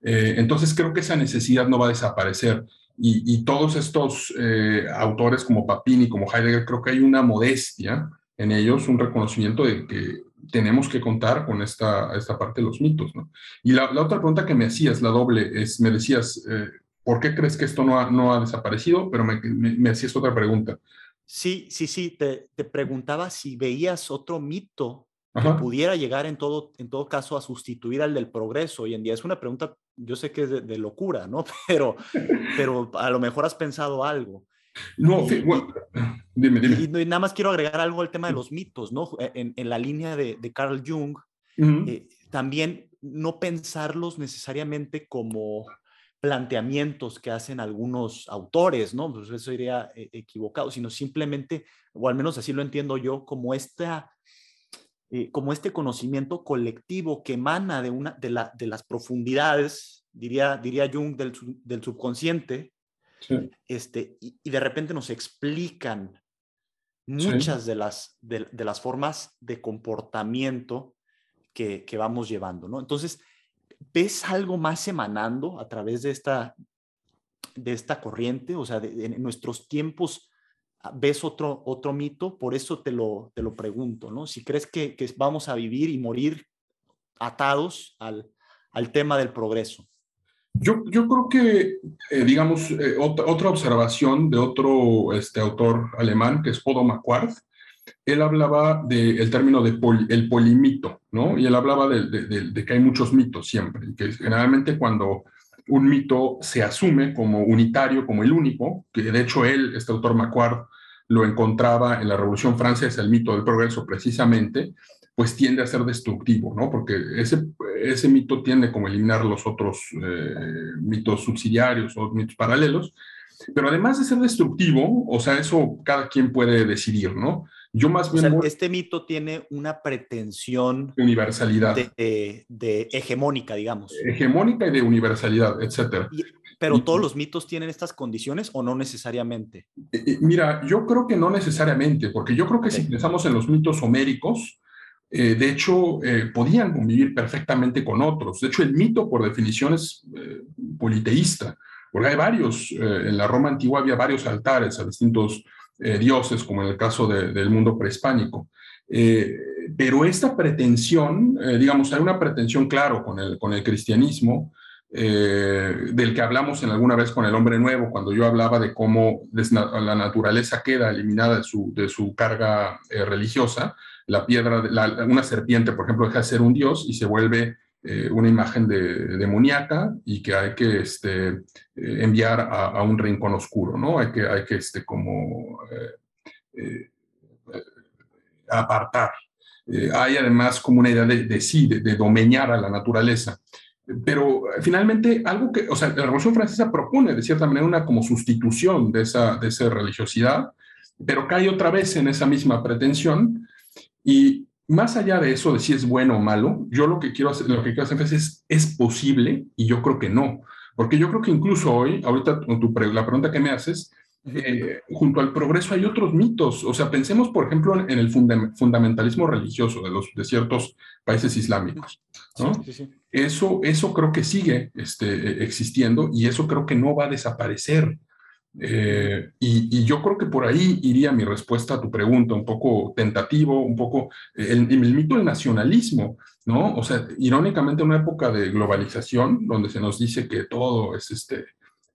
Entonces creo que esa necesidad no va a desaparecer. Y, y todos estos eh, autores como Papini, como Heidegger, creo que hay una modestia en ellos, un reconocimiento de que tenemos que contar con esta, esta parte de los mitos, ¿no? Y la, la otra pregunta que me hacías, la doble, es, me decías, eh, ¿por qué crees que esto no ha, no ha desaparecido? Pero me, me, me hacías otra pregunta. Sí, sí, sí, te, te preguntaba si veías otro mito que pudiera llegar en todo, en todo caso a sustituir al del progreso hoy en día. Es una pregunta, yo sé que es de, de locura, ¿no? Pero, pero a lo mejor has pensado algo. No, Y- bueno, dime, dime. Y, y nada más quiero agregar algo al tema de los mitos, ¿no? En, en la línea de, de Carl Jung, Ujú. eh, también no pensarlos necesariamente como planteamientos que hacen algunos autores, ¿no? Pues eso iría eh, equivocado, sino simplemente, o al menos así lo entiendo yo, como esta, eh, como este conocimiento colectivo que emana de, una, de, la, de las profundidades, diría, diría Jung, del, del subconsciente, Sí. este, y, y de repente nos explican Sí. muchas de, las, de, de las formas de comportamiento que, que vamos llevando, ¿no? Entonces, ¿ves algo más emanando a través de esta, de esta corriente? O sea, de- de- en nuestros tiempos, ¿ves otro, otro mito? Por eso te lo, te lo pregunto, ¿no? Si crees que, que vamos a vivir y morir atados al, al tema del progreso. Yo, yo creo que, eh, digamos, eh, otra, otra observación de otro este, autor alemán, que es Odo Macquart, él hablaba del término de el polimito, ¿no? Y él hablaba de, de- de- de que hay muchos mitos siempre, que generalmente cuando un mito se asume como unitario, como el único, que de hecho él, este autor Macquart, lo encontraba en la Revolución Francesa, el mito del progreso precisamente, pues tiende a ser destructivo, ¿no? Porque ese, ese mito tiende como a eliminar los otros eh, mitos subsidiarios o mitos paralelos, pero además de ser destructivo, o sea, eso cada quien puede decidir, ¿no? Yo más O bien sea, este mito tiene una pretensión universalidad, de, de- de hegemónica, digamos. hegemónica y de universalidad, etcétera. Pero y- todos los mitos tienen estas condiciones o no necesariamente. Eh, eh, Mira, yo creo que no necesariamente, porque yo creo que si pensamos en los mitos homéricos, eh, de hecho, eh, podían convivir perfectamente con otros. De hecho, el mito, por definición, es politeísta, porque hay varios, eh, en la Roma antigua había varios altares a distintos eh, dioses, como en el caso de- del mundo prehispánico. Eh, pero esta pretensión, digamos, hay una pretensión, claro, con el, con el cristianismo, del que hablamos en alguna vez con el hombre nuevo, cuando yo hablaba de cómo la naturaleza queda eliminada de su, de su carga religiosa, la piedra, la- una serpiente, por ejemplo, deja de ser un dios y se vuelve eh, una imagen de, demoníaca y que hay que este, enviar a, un rincón oscuro, ¿no? Hay que, hay que este, como apartar. hay además como una idea de, de sí, de, de domeñar a la naturaleza. Pero finalmente, algo que, o sea, la Revolución Francesa propone de cierta manera una como sustitución de esa, de esa religiosidad, pero cae otra vez en esa misma pretensión. Y más allá de eso, de si es bueno o malo, yo lo que quiero hacer, lo que quiero hacer es, ¿es posible? Y yo creo que no. Porque yo creo que incluso hoy, ahorita tu, la pregunta que me haces, eh, junto al progreso hay otros mitos. O sea, pensemos, por ejemplo, en el fundamentalismo religioso de, los, de ciertos países islámicos. Eso, eso creo que sigue este, existiendo y eso creo que no va a desaparecer. Eh, y, yo creo que por ahí iría mi respuesta a tu pregunta, un poco tentativo, un poco el, el, mito del nacionalismo, ¿no? O sea, irónicamente en una época de globalización, donde se nos dice que todo es este,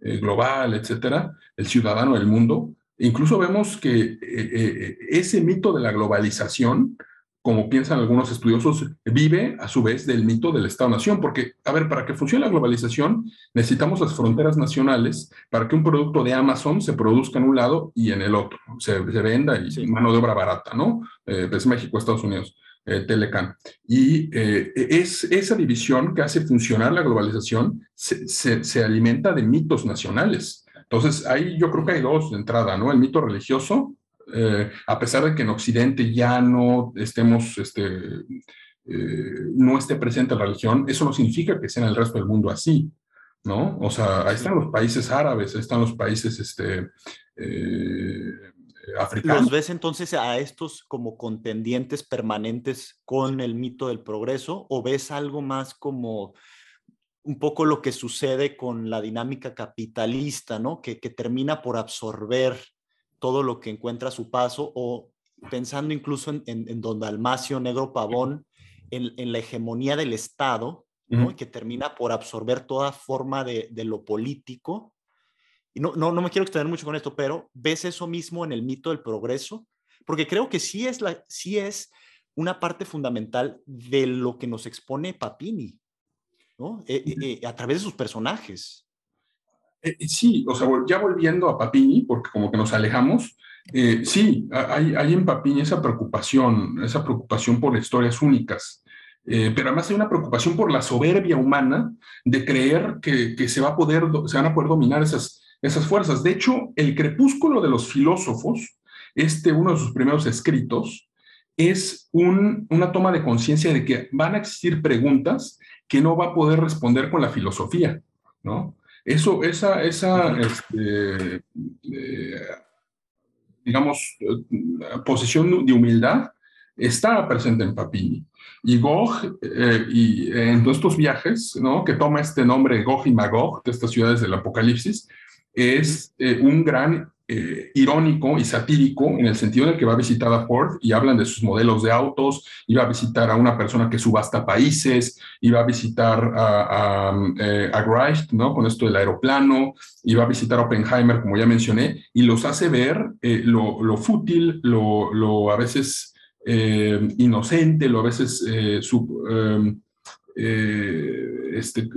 eh, global, etcétera, el ciudadano del mundo. Incluso vemos que eh, eh, ese mito de la globalización, como piensan algunos estudiosos, vive a su vez del mito del Estado-Nación, porque, a ver, para que funcione la globalización necesitamos las fronteras nacionales para que un producto de Amazon se produzca en un lado y en el otro, se, venda y mano de obra barata, ¿no? es México, Estados Unidos. Eh, Telecan. Y eh, es esa división que hace funcionar la globalización se, se, alimenta de mitos nacionales. Entonces, ahí yo creo que hay dos de entrada, ¿no? El mito religioso, eh, a pesar de que en Occidente ya no estemos, este, no esté presente la religión, eso no significa que sea en el resto del mundo así, ¿no? O sea, ahí están los países árabes, ahí están los países, este, ¿Los ves entonces a estos como contendientes permanentes con el mito del progreso o ves algo más como un poco lo que sucede con la dinámica capitalista, ¿no? Que, termina por absorber todo lo que encuentra a su paso o pensando incluso en, en, Don Dalmacio Negro Pavón, en, la hegemonía del Estado, ¿no? que termina por absorber toda forma de, de lo político y no, no, no me quiero extender mucho con esto, pero ¿ves eso mismo en el mito del progreso? Porque creo que sí es, la, sí es una parte fundamental de lo que nos expone Papini, ¿no? Eh, eh, eh, a través de sus personajes. Sí, o sea, ya volviendo a Papini, porque como que nos alejamos, sí, hay, hay, en Papini esa preocupación, esa preocupación por historias únicas. pero además hay una preocupación por la soberbia humana de creer que, que, se, va a poder, se van a poder dominar esas, esas fuerzas. De hecho, el crepúsculo de los filósofos, este, uno de sus primeros escritos, es una toma de conciencia de que van a existir preguntas que no va a poder responder con la filosofía, ¿no? Eso, esa, esa, este, eh, digamos, eh, posición de humildad está presente en Papini. Y Gog, eh, y en todos estos viajes, ¿no? que toma este nombre Gog y Magog, de estas ciudades del Apocalipsis, es eh, un gran eh, irónico y satírico en el sentido de que va a visitar a Ford y hablan de sus modelos de autos, y va a visitar a una persona que subasta países, y va a visitar a, a, eh, ¿no? Con esto del aeroplano, y va a visitar a Oppenheimer, como ya mencioné, y los hace ver lo, lo, fútil, lo, lo, a veces inocente, lo a veces sub, este,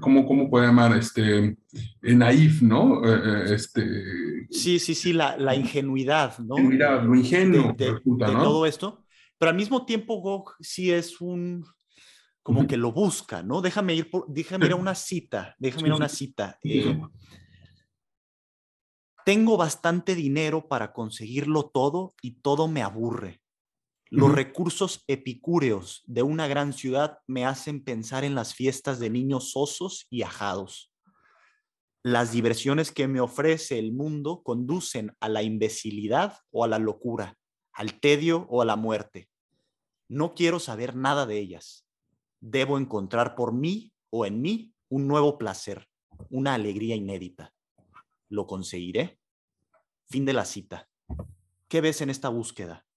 ¿cómo, cómo puede llamar? Este, eh, naif, ¿no? Eh, eh, este, sí, sí, sí, la, la ingenuidad, ¿no? Ingenuidad, lo ingenuo de, resulta, ¿no? todo esto. Pero al mismo tiempo, Gog sí es un, como que lo busca, ¿no? Déjame ir, por, déjame ir a una cita, déjame ir a una cita. tengo bastante dinero para conseguirlo todo y todo me aburre. Los recursos epicúreos de una gran ciudad me hacen pensar en las fiestas de niños osos y ajados. Las diversiones que me ofrece el mundo conducen a la imbecilidad o a la locura, al tedio o a la muerte. No quiero saber nada de ellas. Debo encontrar por mí o en mí un nuevo placer, una alegría inédita. ¿Lo conseguiré? Fin de la cita. ¿Qué ves en esta búsqueda?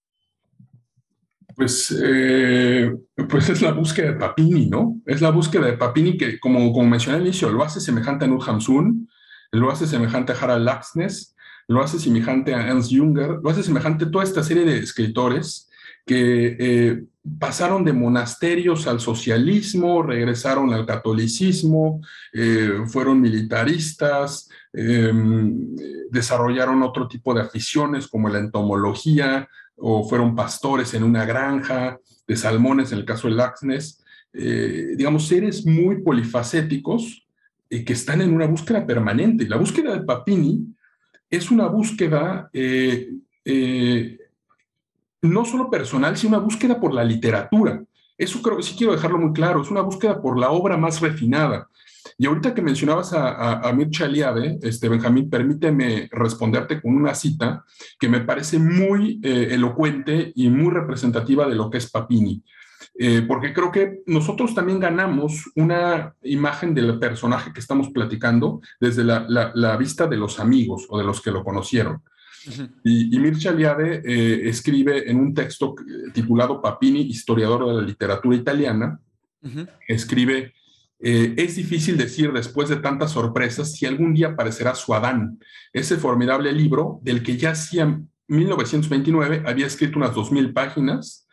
Pues, eh, pues es la búsqueda de Papini, ¿no? Es la búsqueda de Papini que, como, como mencioné al inicio, lo hace semejante a Nur Hamsun, lo hace semejante a Harald Laxness, lo hace semejante a Ernst Junger, lo hace semejante a toda esta serie de escritores que eh, pasaron de monasterios al socialismo, regresaron al catolicismo, eh, fueron militaristas, em, desarrollaron otro tipo de aficiones como la entomología o fueron pastores en una granja de salmones en el caso de Laxness. Eh, digamos, seres muy polifacéticos y que están en una búsqueda permanente. La búsqueda de Papini es una búsqueda no solo personal, sino una búsqueda por la literatura. Eso creo sí quiero dejarlo muy claro, es una búsqueda por la obra más refinada. Y ahorita que mencionabas a, a, Mircea Eliade, este, Benjamín, permíteme responderte con una cita que me parece muy eh, elocuente y muy representativa de lo que es Papini. Eh, porque creo que nosotros también ganamos una imagen del personaje que estamos platicando desde la, la vista de los amigos o de los que lo conocieron. Y, y Mircea Eliade eh, escribe en un texto titulado Papini, historiador de la literatura italiana, escribe, eh, es difícil decir después de tantas sorpresas si algún día aparecerá su Adán, ese formidable libro del que ya hacía 1929 había escrito unas 2.000 páginas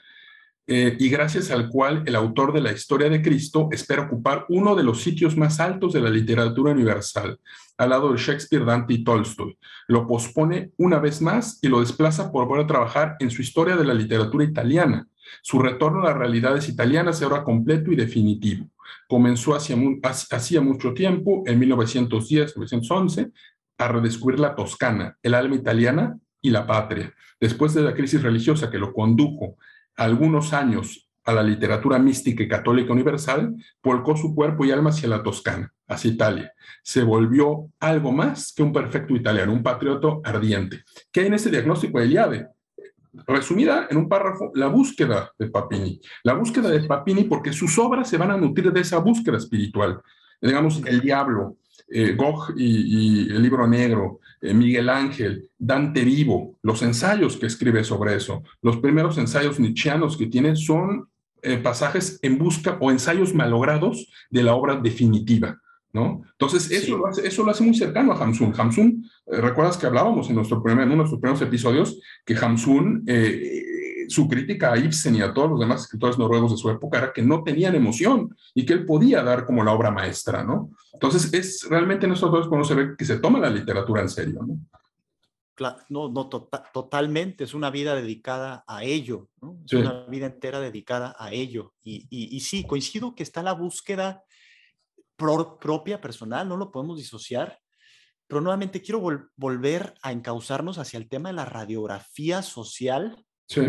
eh, y gracias al cual el autor de la historia de Cristo espera ocupar uno de los sitios más altos de la literatura universal, al lado de Shakespeare, Dante y Tolstoy. Lo pospone una vez más y lo desplaza por volver a trabajar en su historia de la literatura italiana. Su retorno a las realidades italianas ahora completo y definitivo. Comenzó hacía mucho tiempo, en 1910-1911, a redescubrir la Toscana, el alma italiana y la patria. Después de la crisis religiosa que lo condujo algunos años a la literatura mística y católica universal, volcó su cuerpo y alma hacia la Toscana, hacia Italia. Se volvió algo más que un perfecto italiano, un patriota ardiente. ¿Qué hay en ese diagnóstico de Eliade? Resumida en un párrafo, la búsqueda de Papini. La búsqueda de Papini porque sus obras se van a nutrir de esa búsqueda espiritual. Digamos, El Diablo, eh, Gog y, el libro negro, eh, Miguel Ángel, Dante Vivo, los ensayos que escribe sobre eso, los primeros ensayos nietzscheanos que tiene son eh, pasajes en busca o ensayos malogrados de la obra definitiva. ¿No? Entonces, eso, lo hace, eso lo hace muy cercano a Hamsun. Hamsun, recuerdas que hablábamos en, nuestro primer, en uno de nuestros primeros episodios que Hamsun su crítica a Ibsen y a todos los demás escritores noruegos de su época era que no tenían emoción y que él podía dar como la obra maestra, ¿no? Entonces, es realmente en estos dos cuando se ve que se toma la literatura en serio, ¿no? no, no tota-, totalmente, es una vida dedicada a ello, ¿no? es una vida entera dedicada a ello. Y, y, sí, coincido que está la búsqueda propia, personal, no lo podemos disociar, pero nuevamente quiero volver a encauzarnos hacia el tema de la radiografía social sí.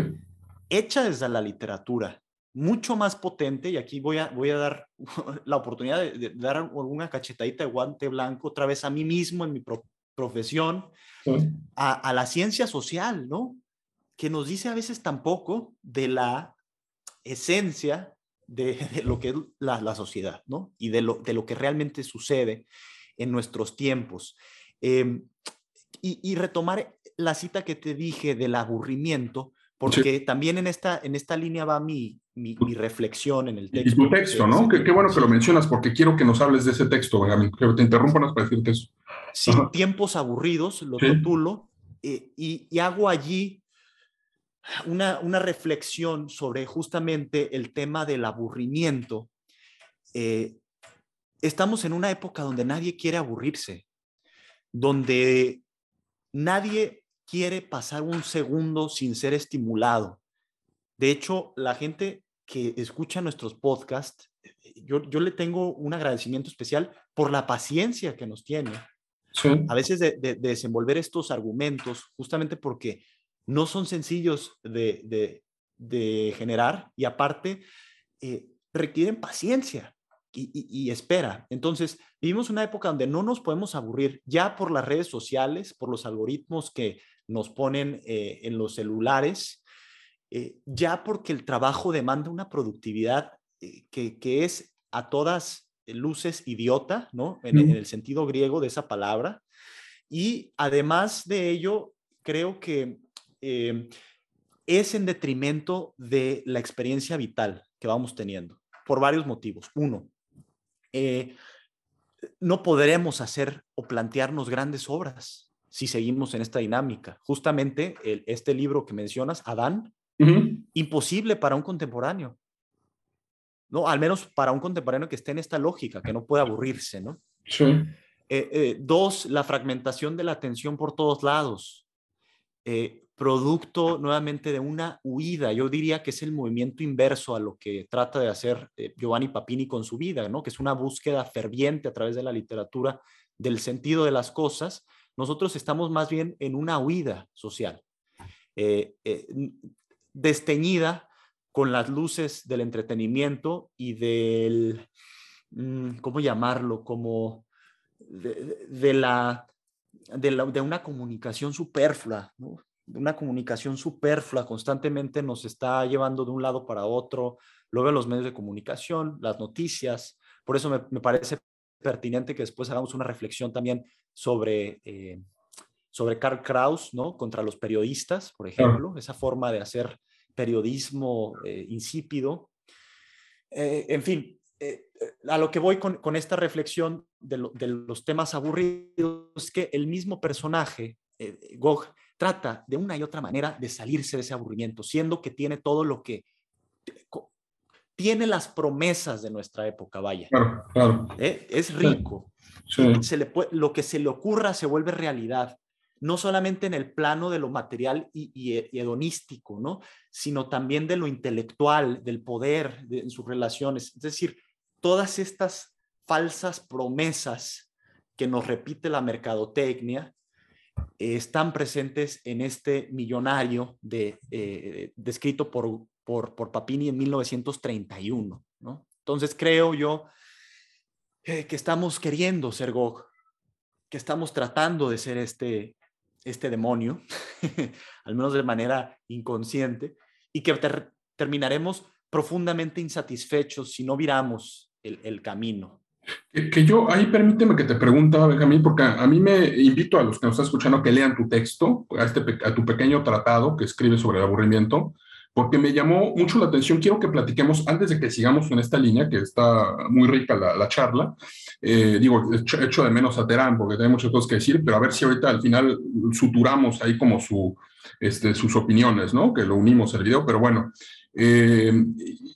hecha desde la literatura, mucho más potente, y aquí voy a, voy a dar la oportunidad de, dar alguna cachetadita de guante blanco otra vez a mí mismo en mi profesión, a, la ciencia social, ¿no? Que nos dice a veces tampoco de la esencia de, lo que es la, sociedad, ¿no? Y de lo, de lo que realmente sucede en nuestros tiempos. Em, y, y, retomar la cita que te dije del aburrimiento, porque también en esta, en esta línea va mi, mi, reflexión en el texto. Y tu texto, ¿no? Qué, qué, bueno que lo mencionas, porque quiero que nos hables de ese texto, Benjamín, que te interrumpo para decirte eso. Sin tiempos aburridos, lo titulo, eh, y, y, hago allí una, una, reflexión sobre justamente el tema del aburrimiento. Eh, estamos en una época donde nadie quiere aburrirse, donde nadie quiere pasar un segundo sin ser estimulado. De hecho, la gente que escucha nuestros podcasts, yo, yo le tengo un agradecimiento especial por la paciencia que nos tiene. A veces de, desenvolver estos argumentos, justamente porque no son sencillos de, de generar y aparte eh, requieren paciencia y, espera. Entonces, vivimos una época donde no nos podemos aburrir ya por las redes sociales, por los algoritmos que nos ponen eh, en los celulares, eh, ya porque el trabajo demanda una productividad eh, que, es a todas luces idiota, ¿no? En, en, el sentido griego de esa palabra. Y además de ello, creo que es en detrimento de la experiencia vital que vamos teniendo, por varios motivos. Uno, no podremos hacer o plantearnos grandes obras si seguimos en esta dinámica. Justamente este libro que mencionas, Adán, Imposible para un contemporáneo. ¿no? Al menos para un contemporáneo que esté en esta lógica, que no puede aburrirse, ¿no? Sí. Eh, eh, dos, la fragmentación de la atención por todos lados. Eh, producto nuevamente de una huida. Yo diría que es el movimiento inverso a lo que trata de hacer Giovanni Papini con su vida, ¿no? que es una búsqueda ferviente a través de la literatura del sentido de las cosas. Nosotros estamos más bien en una huida social, desteñida con las luces del entretenimiento y del, mm, ¿cómo llamarlo? Como de, la, de, una comunicación superflua, ¿no? Una comunicación superflua constantemente nos está llevando de un lado para otro, lo veo en los medios de comunicación, las noticias, por eso me, parece pertinente que después hagamos una reflexión también sobre, eh, sobre Karl Kraus, ¿no? Contra los periodistas, por ejemplo, esa forma de hacer periodismo eh, insípido. Eh, en fin, a lo que voy con, esta reflexión de, los temas aburridos es que el mismo personaje, Gog, trata de una y otra manera de salirse de ese aburrimiento, siendo que tiene todo lo que tiene las promesas de nuestra época, vaya. Claro, claro. Es rico. Se le lo que se le ocurra se vuelve realidad no solamente en el plano de lo material y, hedonístico, ¿no? sino también de lo intelectual, del poder, en sus relaciones. Es decir, todas estas falsas promesas que nos repite la mercadotecnia eh, están presentes en este millonario de, eh, descrito por, por, por, Papini en 1931. ¿no? Entonces creo yo eh, que estamos queriendo ser Gog, que estamos tratando de ser este, este demonio, al menos de manera inconsciente, y que terminaremos profundamente insatisfechos si no viramos el, camino. Que, yo, ahí permíteme que te pregunte, Benjamín, porque a, mí me invito a los que nos están escuchando que lean tu texto, a, este, a tu pequeño tratado que escribe sobre el aburrimiento, porque me llamó mucho la atención. Quiero que platiquemos, antes de que sigamos en esta línea, que está muy rica la, charla. Eh, digo, echo, de menos a Terán, porque tiene muchas cosas que decir, pero a ver si ahorita al final suturamos ahí como su, este, sus opiniones, ¿no? Que lo unimos el video, pero bueno. Eh,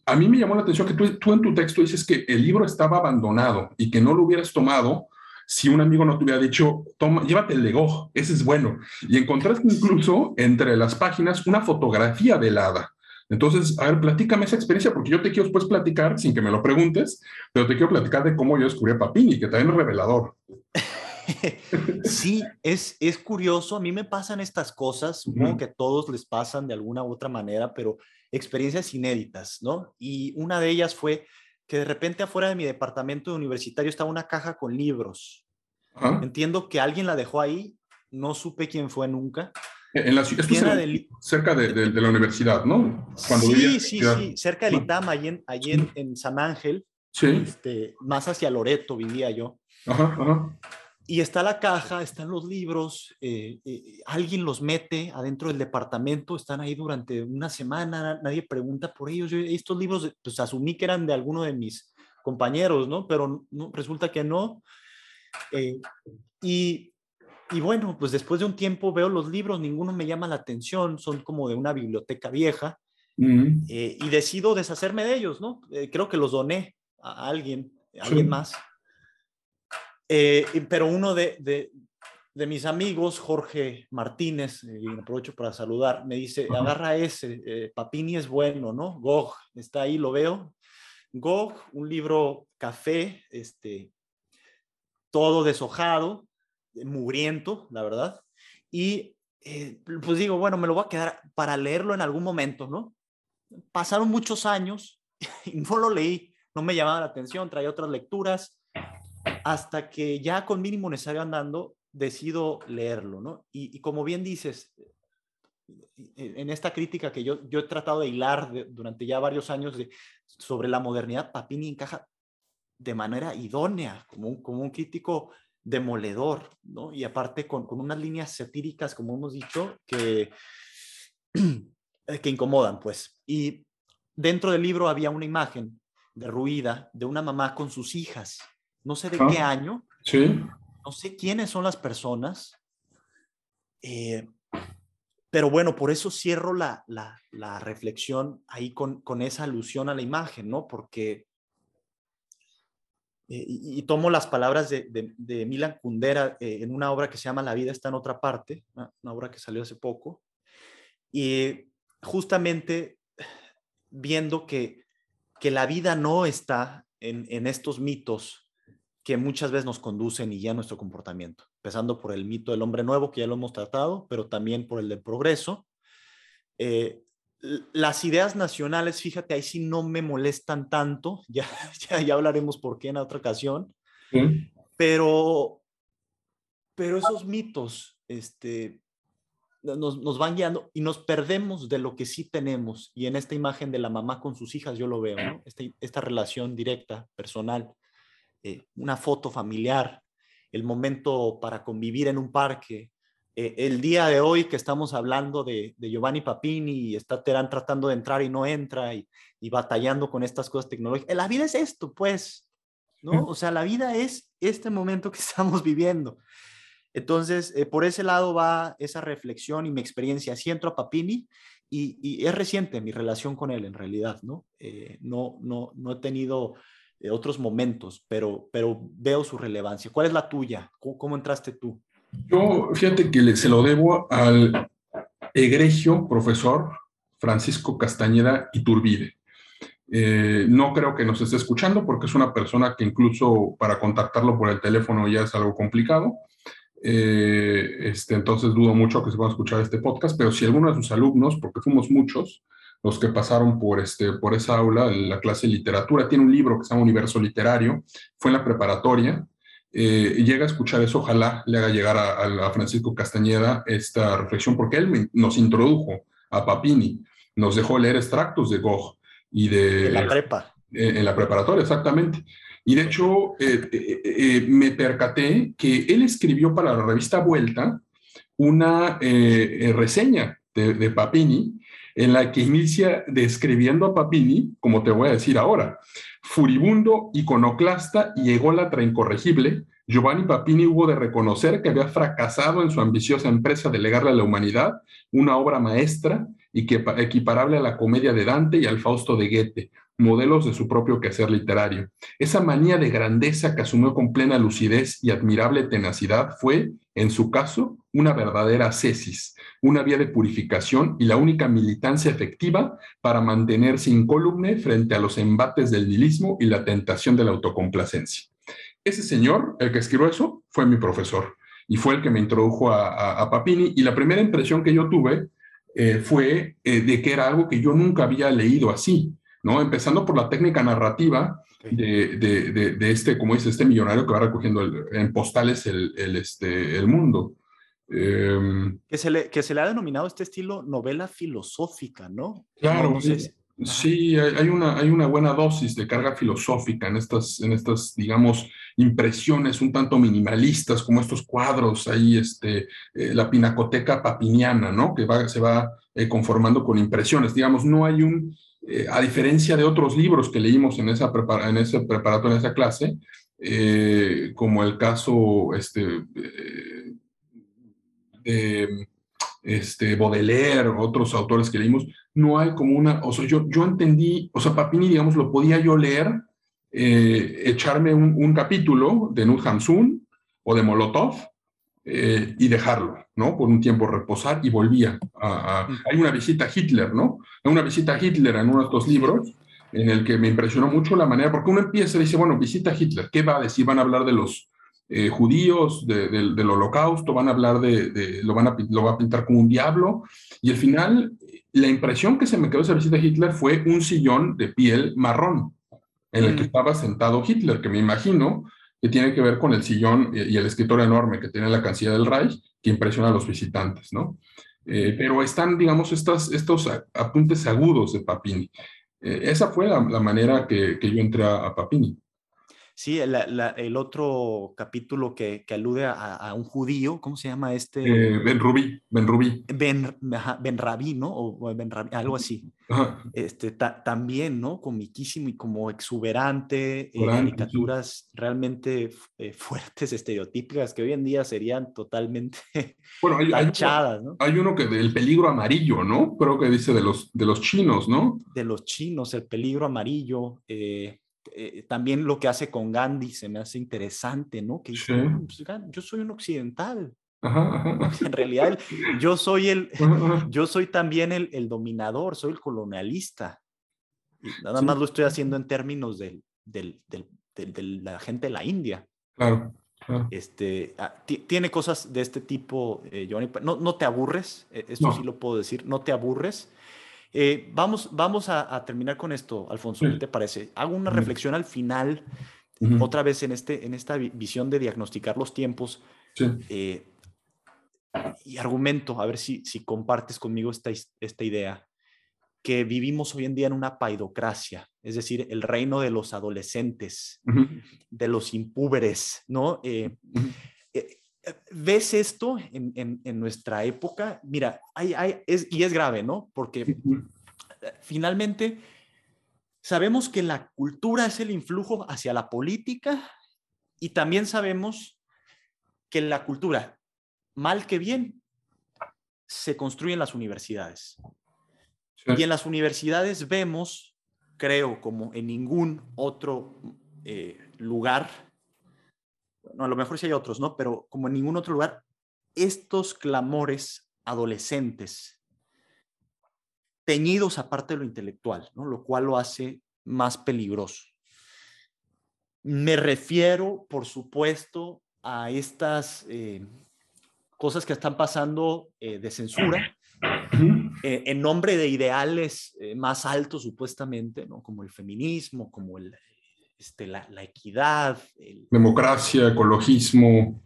a mí me llamó la atención que tú, tú en tu texto dices que el libro estaba abandonado y que no lo hubieras tomado si un amigo no te hubiera dicho, toma, llévate el Lego, ese es bueno. Y encontraste incluso entre las páginas una fotografía del hada. Entonces, a ver, platícame esa experiencia, porque yo te quiero después platicar, sin que me lo preguntes, pero te quiero platicar de cómo yo descubrí a Papini, que también es revelador. Sí, es, es curioso, a mí me pasan estas cosas, supongo que a todos les pasan de alguna u otra manera, pero experiencias inéditas, ¿no? Y una de ellas fue que de repente afuera de mi departamento universitario estaba una caja con libros. Entiendo que alguien la dejó ahí, no supe quién fue nunca. En la ciudad, cerca de, la universidad, ¿no? sí, sí, sí, cerca del ITAM, allí en, en, San Ángel, sí. Este, más hacia Loreto vivía yo. Ajá, ajá y está la caja, están los libros, eh, eh, alguien los mete adentro del departamento, están ahí durante una semana, nadie pregunta por ellos. Yo, estos libros, pues asumí que eran de alguno de mis compañeros, ¿no? Pero no, resulta que no. Eh, y, y, bueno, pues después de un tiempo veo los libros, ninguno me llama la atención, son como de una biblioteca vieja, y decido deshacerme de ellos, ¿no? creo que los doné a alguien, a alguien más. Eh, pero uno de, mis amigos, Jorge Martínez, y aprovecho para saludar, me dice, agarra ese, eh, Papini es bueno, ¿no? Gog, está ahí, lo veo. Gog, un libro café, este, todo deshojado, mugriento, la verdad. Y eh, pues digo, bueno, me lo voy a quedar para leerlo en algún momento, ¿no? Pasaron muchos años y no lo leí, no me llamaba la atención, traía otras lecturas hasta que ya con mínimo necesario andando, decido leerlo, ¿no? Y, como bien dices, e, en esta crítica que yo, yo he tratado de hilar durante ya varios años de, sobre la modernidad, Papini encaja de manera idónea, como un, como un crítico demoledor, ¿no? Y aparte con, con unas líneas satíricas, como hemos dicho, que, que incomodan, pues. Y dentro del libro había una imagen derruida de una mamá con sus hijas, no sé de qué año, sí. no sé quiénes son las personas, eh, pero bueno, por eso cierro la, la, reflexión ahí con, con, esa alusión a la imagen, ¿no? Porque, eh, y, tomo las palabras de, de, Milan Kundera eh, en una obra que se llama La vida está en otra parte, una, obra que salió hace poco, y justamente viendo que, que la vida no está en, en estos mitos que muchas veces nos conducen y ya nuestro comportamiento, empezando por el mito del hombre nuevo, que ya lo hemos tratado, pero también por el del progreso. Eh, las ideas nacionales, fíjate, ahí sí no me molestan tanto, ya, ya, hablaremos por qué en otra ocasión, pero, pero esos mitos este, nos, nos, van guiando y nos perdemos de lo que sí tenemos. Y en esta imagen de la mamá con sus hijas yo lo veo, ¿no? esta, esta relación directa, personal eh, una foto familiar, el momento para convivir en un parque. Eh, el día de hoy que estamos hablando de, Giovanni Papini y está Terán tratando de entrar y no entra y, batallando con estas cosas tecnológicas. La vida es esto, pues, ¿no? O sea, la vida es este momento que estamos viviendo. Entonces, eh, por ese lado va esa reflexión y mi experiencia. Siento a Papini y, es reciente mi relación con él en realidad, ¿no? no, no, no he tenido otros momentos, pero, pero veo su relevancia. ¿Cuál es la tuya? ¿Cómo, entraste tú? Yo, fíjate que se lo debo al egregio profesor Francisco Castañeda Iturbide. Eh, no creo que nos esté escuchando porque es una persona que incluso para contactarlo por el teléfono ya es algo complicado. Eh, este, entonces dudo mucho que se pueda escuchar este podcast, pero si alguno de sus alumnos, porque fuimos muchos, los que pasaron por, este, por esa aula, la clase de literatura. Tiene un libro que se llama Universo Literario, fue en la preparatoria. Eh, llega a escuchar eso, ojalá le haga llegar a, Francisco Castañeda esta reflexión, porque él nos introdujo a Papini, nos dejó leer extractos de Gogh y de... En la prepa. Eh, en la preparatoria, exactamente. Y de hecho, eh, me percaté que él escribió para la revista Vuelta una reseña de, de Papini, en la que inicia describiendo a Papini, como te voy a decir ahora, furibundo, iconoclasta y ególatra incorregible, Giovanni Papini hubo de reconocer que había fracasado en su ambiciosa empresa de legarle a la humanidad una obra maestra y que equiparable a la comedia de Dante y al Fausto de Goethe, modelos de su propio quehacer literario. Esa manía de grandeza que asumió con plena lucidez y admirable tenacidad fue, en su caso, una verdadera cesis, una vía de purificación y la única militancia efectiva para mantenerse incólume frente a los embates del nihilismo y la tentación de la autocomplacencia. Ese señor, el que escribió eso, fue mi profesor y fue el que me introdujo a, Papini y la primera impresión que yo tuve eh, fue eh, de que era algo que yo nunca había leído así. ¿No? Empezando por la técnica narrativa de, de, de, este, como dice, este millonario que va recogiendo en postales el, el, este, el mundo. Em, que, se le, que se le ha denominado este estilo novela filosófica, ¿no? Claro, sí, hay, una, hay una buena dosis de carga filosófica en estas, en estas, digamos, impresiones un tanto minimalistas, como estos cuadros ahí, este, eh, la pinacoteca papiniana, ¿no? Que va, se va eh, conformando con impresiones. Digamos, no hay un, eh, a diferencia de otros libros que leímos en esa, en ese preparatorio, en esa clase, eh, como el caso este, eh, de este, Baudelaire, otros autores que leímos, no hay como una, o sea, yo, yo entendí, o sea, Papini, digamos, lo podía yo leer, echarme un, un, capítulo de Nut Hamsun o de Molotov, eh, y dejarlo, ¿no? Por un tiempo reposar y volvía a, Hay una visita a Hitler, ¿no? Una visita a Hitler en uno de estos libros en el que me impresionó mucho la manera, porque uno empieza y dice, bueno, visita a Hitler, ¿qué va a decir? Van a hablar de los eh, judíos, del holocausto, van a hablar de, lo, van a, lo va a pintar como un diablo, y al final la impresión que se me quedó de esa visita a Hitler fue un sillón de piel marrón en el que estaba sentado Hitler, que me imagino que tiene que ver con el sillón y el escritorio enorme que tiene la canciller del Reich, que impresiona a los visitantes, ¿no? Eh, pero están, digamos, estos apuntes agudos de Papini. Eh, esa fue la, manera que, yo entré a, Papini. Sí, el otro capítulo que, alude a, un judío, ¿cómo se llama este? Eh, ben Rubí, Ben Rubí. Ben, ben Rabí, ¿no? O Ben Rabí, algo así. Este, también, ¿no? Comiquísimo y como exuberante, eh, caricaturas realmente eh, fuertes, estereotípicas, que hoy en día serían totalmente bueno, hay, tachadas, ¿no? Hay uno que del peligro amarillo, ¿no? Creo que dice de los, de los chinos, ¿no? De los chinos, el peligro amarillo. Eh, eh, también lo que hace con Gandhi se me hace interesante, ¿no? Que dice, pues, yo soy un occidental. En realidad, yo soy el, yo soy también el, el dominador, soy el colonialista. nada más lo estoy haciendo en términos del, del, del, de la gente de la India. Claro. Este, ah, tiene cosas de este tipo, eh, Johnny. No, no te aburres, e, esto sí lo puedo decir, no te aburres. Eh, vamos vamos a, terminar con esto, Alfonso, ¿qué te parece? Hago una reflexión al final, otra vez en, este, en esta visión de diagnosticar los tiempos. Eh, y argumento, a ver si, si compartes conmigo esta, esta idea, que vivimos hoy en día en una paidocracia, es decir, el reino de los adolescentes, de los impúberes, ¿no? Eh, ¿Ves esto en, nuestra época? Mira, hay, es, y es grave, ¿no? Porque finalmente sabemos que la cultura es el influjo hacia la política y también sabemos que la cultura, mal que bien, se construye en las universidades. Y en las universidades vemos, creo, como en ningún otro eh, lugar a lo mejor sí hay otros, ¿no? Pero como en ningún otro lugar, estos clamores adolescentes, teñidos aparte de lo intelectual, ¿no? Lo cual lo hace más peligroso. Me refiero, por supuesto, a estas eh, cosas que están pasando eh, de censura eh, en nombre de ideales más altos, supuestamente, ¿no? Como el feminismo, como el, este, la, equidad. democracia, ecologismo.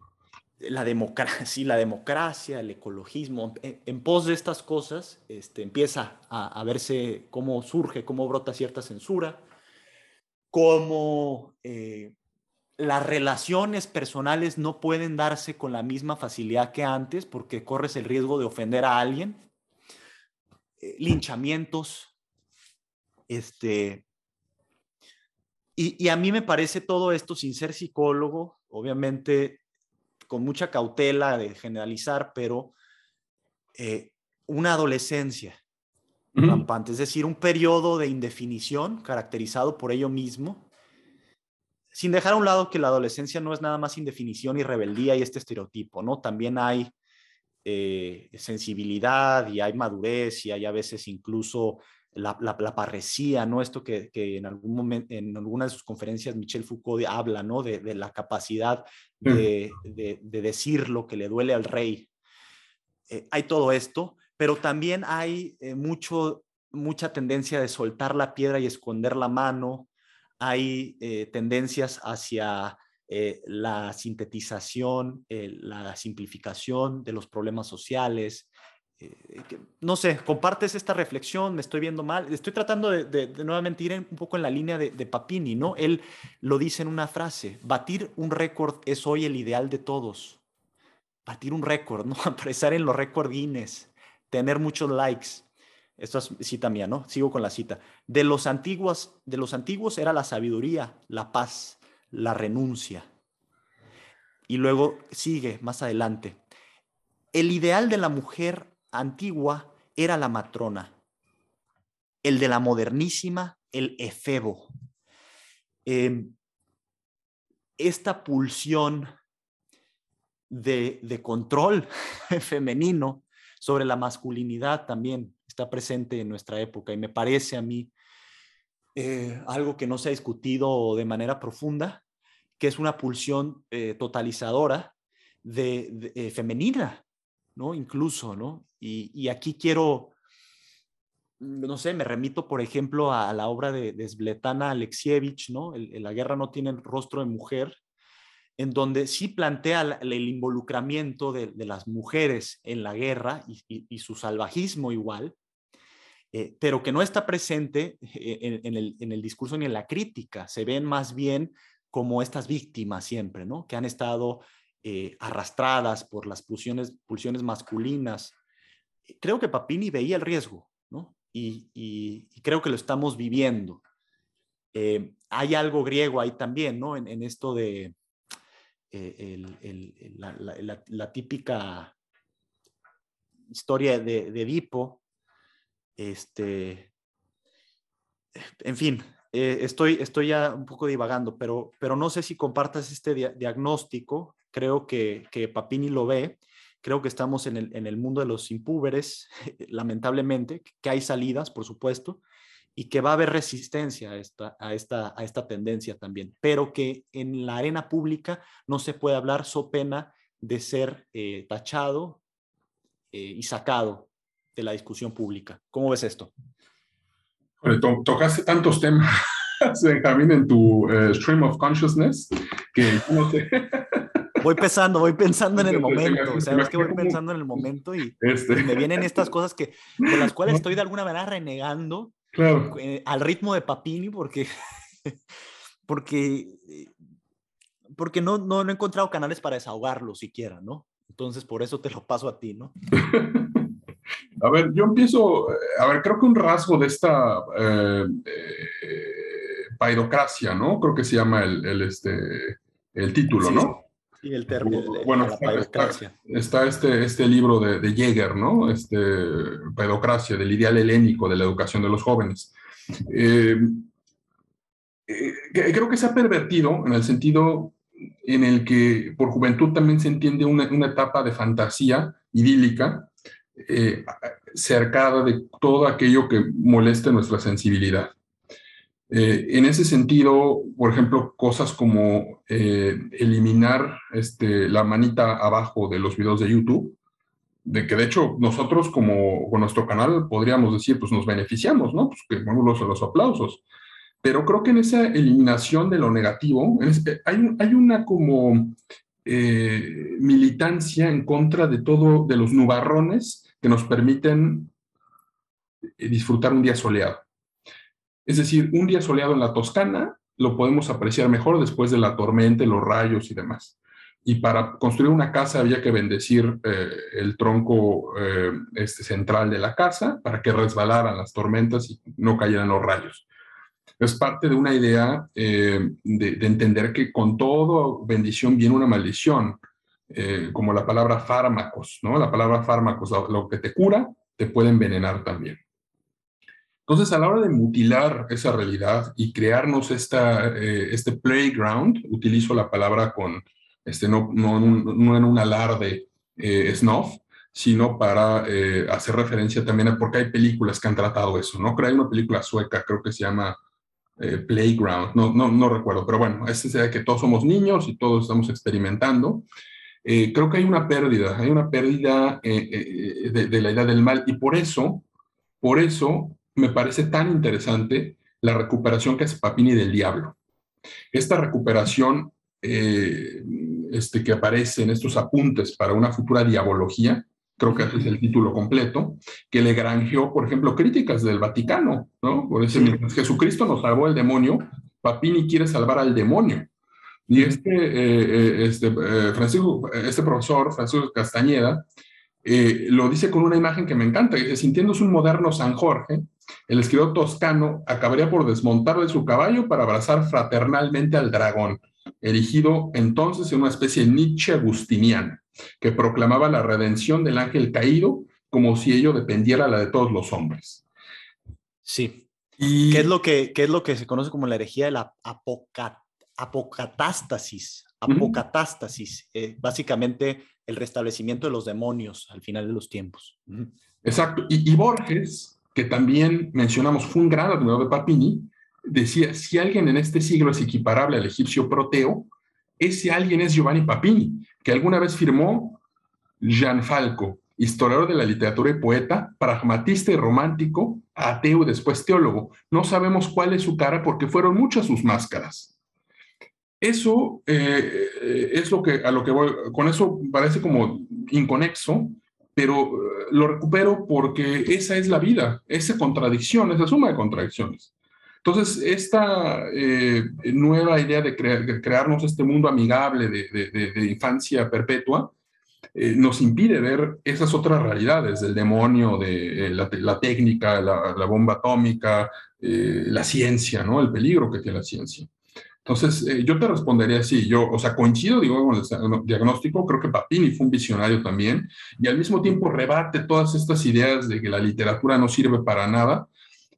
La democracia, la democracia, el ecologismo. En, pos de estas cosas este, empieza a, verse cómo surge, cómo brota cierta censura, cómo eh, las relaciones personales no pueden darse con la misma facilidad que antes porque corres el riesgo de ofender a alguien. Eh, linchamientos, este, y, a mí me parece todo esto, sin ser psicólogo, obviamente con mucha cautela de generalizar, pero eh, una adolescencia rampante, es decir, un periodo de indefinición caracterizado por ello mismo, sin dejar a un lado que la adolescencia no es nada más indefinición y rebeldía y este estereotipo, ¿no? También hay eh, sensibilidad y hay madurez y hay a veces incluso la, la, parresía, ¿no? Esto que, en algún momento, en alguna de sus conferencias, Michel Foucault habla, ¿no? De, la capacidad mm. de, decir lo que le duele al rey. Eh, hay todo esto, pero también hay eh, mucho, mucha tendencia de soltar la piedra y esconder la mano. Hay eh, tendencias hacia la sintetización, la simplificación de los problemas sociales, no sé, compartes esta reflexión, me estoy viendo mal, estoy tratando de, nuevamente ir un poco en la línea de, Papini, ¿no? Él lo dice en una frase, batir un récord es hoy el ideal de todos. Batir un récord, ¿no? Aparecer en los récord Guinness, tener muchos likes. Esto es cita mía, ¿no? Sigo con la cita. De los antiguos, de los antiguos era la sabiduría, la paz, la renuncia. Y luego sigue más adelante. El ideal de la mujer antigua era la matrona, el de la modernísima, el efebo. Em, esta pulsión de, control femenino sobre la masculinidad también está presente en nuestra época y me parece a mí eh, algo que no se ha discutido de manera profunda, que es una pulsión eh, totalizadora de, eh, femenina ¿no? Incluso, ¿no? Y, aquí quiero, no sé, me remito, por ejemplo, a, la obra de, de Svetana Alexievich, ¿no? la guerra no tiene rostro de mujer, en donde sí plantea el, involucramiento de, las mujeres en la guerra y, su salvajismo igual, eh, pero que no está presente eh, en, el, en, el, discurso ni en la crítica. Se ven más bien como estas víctimas siempre, ¿no? Que han estado eh, arrastradas por las pulsiones, masculinas. Creo que Papini veía el riesgo, ¿no? Y, creo que lo estamos viviendo. Eh, hay algo griego ahí también, ¿no? En, esto de eh, la, típica historia de, de Edipo, este, en fin, eh, estoy, estoy ya un poco divagando, pero, pero no sé si compartas este diagnóstico. Creo que, que, Papini lo ve. Creo que estamos en el, en el mundo de los impúberes, lamentablemente, que hay salidas, por supuesto, y que va a haber resistencia a esta, a esta, a esta tendencia también, pero que en la arena pública no se puede hablar so pena de ser eh, tachado eh, y sacado de la discusión pública. ¿Cómo ves esto? tocaste tantos temas, Benjamín, en tu eh, stream of consciousness, que no sé. Voy pensando, voy pensando en el momento, o sea, es que voy pensando en el momento y, este. me vienen estas cosas que, de las cuales estoy de alguna manera renegando eh, al ritmo de Papini porque, porque, porque no, no, no he encontrado canales para desahogarlo siquiera, ¿no? Entonces, por eso te lo paso a ti, ¿no? A ver, yo empiezo, a ver, creo que un rasgo de esta eh, eh paidocracia, ¿no? Creo que se llama el, este, el título, ¿no? Sí, el término. Bueno, está, está, este, este libro de, de Jäger, ¿no? Este, Paidocracia, del ideal helénico de la educación de los jóvenes. Eh, eh, creo que se ha pervertido en el sentido en el que por juventud también se entiende una, una etapa de fantasía idílica eh, cercada de todo aquello que moleste nuestra sensibilidad. Eh, en ese sentido, por ejemplo, cosas como eh, eliminar este, la manita abajo de los videos de YouTube, de que de hecho nosotros como con nuestro canal podríamos decir, pues nos beneficiamos, ¿no? Pues que vamos los, los aplausos. Pero creo que en esa eliminación de lo negativo hay, hay una como militancia en contra de todo, de los nubarrones que nos permiten eh, disfrutar un día soleado. Es decir, un día soleado en la Toscana lo podemos apreciar mejor después de la tormenta, los rayos y demás. Y para construir una casa había que bendecir eh, el tronco eh, este, central de la casa para que resbalaran las tormentas y no cayeran los rayos. Es parte de una idea de, de, entender que con todo bendición viene una maldición eh, como la palabra fármacos, ¿no? La palabra fármacos, lo, que te cura, te puede envenenar también. Entonces, a la hora de mutilar esa realidad y crearnos esta, eh, este playground, utilizo la palabra con, este, no, no, no en un alarde eh, snuff, sino para eh, hacer referencia también a, porque hay películas que han tratado eso, ¿no? Creo hay una película sueca, creo que se llama Playground, no, no, no recuerdo, pero bueno, es de que todos somos niños y todos estamos experimentando eh, creo que hay una pérdida, hay una pérdida eh, eh, de, la idea del mal y por eso, por eso me parece tan interesante la recuperación que hace Papini del diablo. Esta recuperación este, que aparece en estos apuntes para una futura diabología, creo que es el título completo, que le granjeó, por ejemplo, críticas del Vaticano, ¿no? Por eso, mientras Jesucristo nos salvó el demonio, Papini quiere salvar al demonio. Y este, eh, eh, este, eh, Francisco, este profesor, Francisco Castañeda, lo dice con una imagen que me encanta, dice, sintiéndose un moderno San Jorge, el escritor toscano acabaría por desmontar de su caballo para abrazar fraternalmente al dragón, erigido entonces en una especie de Nietzsche agustiniana, que proclamaba la redención del ángel caído como si ello dependiera la de todos los hombres. Sí. Y... ¿Qué, es lo que, qué es lo que se conoce como la herejía de la apocata? apocatástasis, apocatástasis, eh, básicamente el restablecimiento de los demonios al final de los tiempos. Exacto. Y, Borges, que también mencionamos, fue un gran admirador de Papini, decía, si alguien en este siglo es equiparable al egipcio Proteo, ese alguien es Giovanni Papini, que alguna vez firmó Jean Falco, historiador de la literatura y poeta, pragmatista y romántico, ateo y después teólogo. No sabemos cuál es su cara porque fueron muchas sus máscaras. Eso eh, es lo que, a lo que voy, con eso parece como inconexo, pero eh, lo recupero porque esa es la vida, esa contradicción, esa suma de contradicciones. Entonces, esta eh, nueva idea de, crearnos este mundo amigable de, infancia perpetua eh, nos impide ver esas otras realidades del demonio, de la, técnica, la, bomba atómica, la ciencia, ¿no? El peligro que tiene la ciencia. Entonces, eh, yo te respondería así, yo, o sea, coincido, digo, con el diagnóstico, creo que Papini fue un visionario también, y al mismo tiempo rebate todas estas ideas de que la literatura no sirve para nada,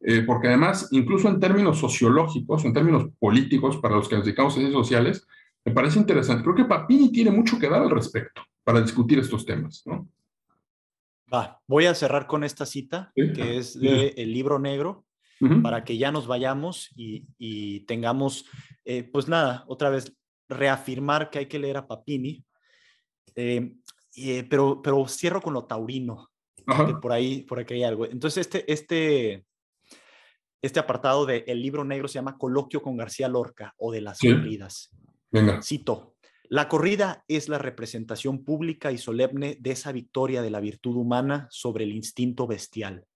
eh, porque además, incluso en términos sociológicos, en términos políticos, para los que nos dedicamos a ciencias sociales, me parece interesante. Creo que Papini tiene mucho que dar al respecto para discutir estos temas, ¿no? Va, voy a cerrar con esta cita, que es de El libro negro, para que ya nos vayamos y, tengamos, eh, pues nada, otra vez reafirmar que hay que leer a Papini, eh, eh, pero, pero cierro con lo taurino, que por ahí, por aquí hay algo. Entonces, este, este, este apartado del el libro negro se llama Coloquio con García Lorca o de las corridas. Venga. Cito. La corrida es la representación pública y solemne de esa victoria de la virtud humana sobre el instinto bestial.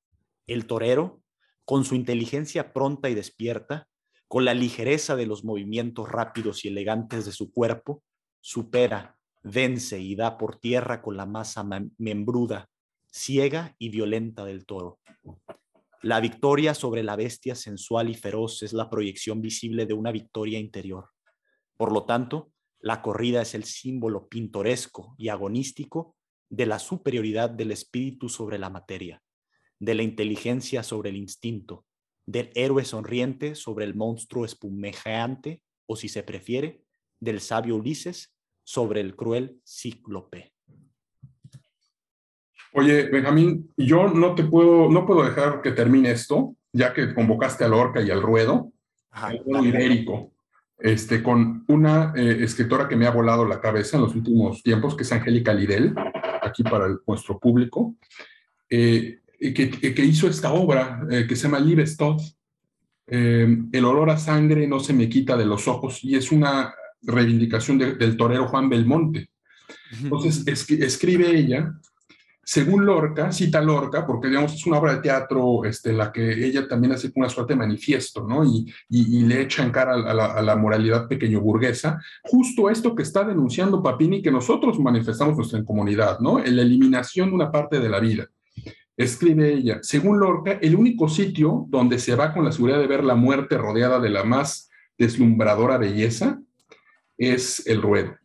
El torero, con su inteligencia pronta y despierta, con la ligereza de los movimientos rápidos y elegantes de su cuerpo, supera, vence y da por tierra con la masa membruda, ciega y violenta del toro. La victoria sobre la bestia sensual y feroz es la proyección visible de una victoria interior. Por lo tanto, la corrida es el símbolo pintoresco y agonístico de la superioridad del espíritu sobre la materia de la inteligencia sobre el instinto, del héroe sonriente sobre el monstruo espumejeante, o si se prefiere, del sabio Ulises sobre el cruel cíclope. Oye, Benjamín, yo no te puedo, no puedo dejar que termine esto, ya que convocaste al orca y al ruedo, al ruedo ibérico, este, con una eh, escritora que me ha volado la cabeza en los últimos tiempos, que es Angélica Lidel, aquí para nuestro público. Eh, que, hizo esta obra eh, que se llama Liebestod. Eh, el olor a sangre no se me quita de los ojos y es una reivindicación del torero Juan Belmonte. Entonces escribe ella, según Lorca, cita Lorca, porque digamos es una obra de teatro este, en la que ella también hace una suerte de manifiesto, ¿no? Y, le echa en cara a la, a la, moralidad pequeño burguesa, justo esto que está denunciando Papini, que nosotros manifestamos nuestra comunidad, ¿no? La eliminación de una parte de la vida. Escribe ella, según Lorca, el único sitio donde se va con la seguridad de ver la muerte rodeada de la más deslumbradora belleza es el ruedo.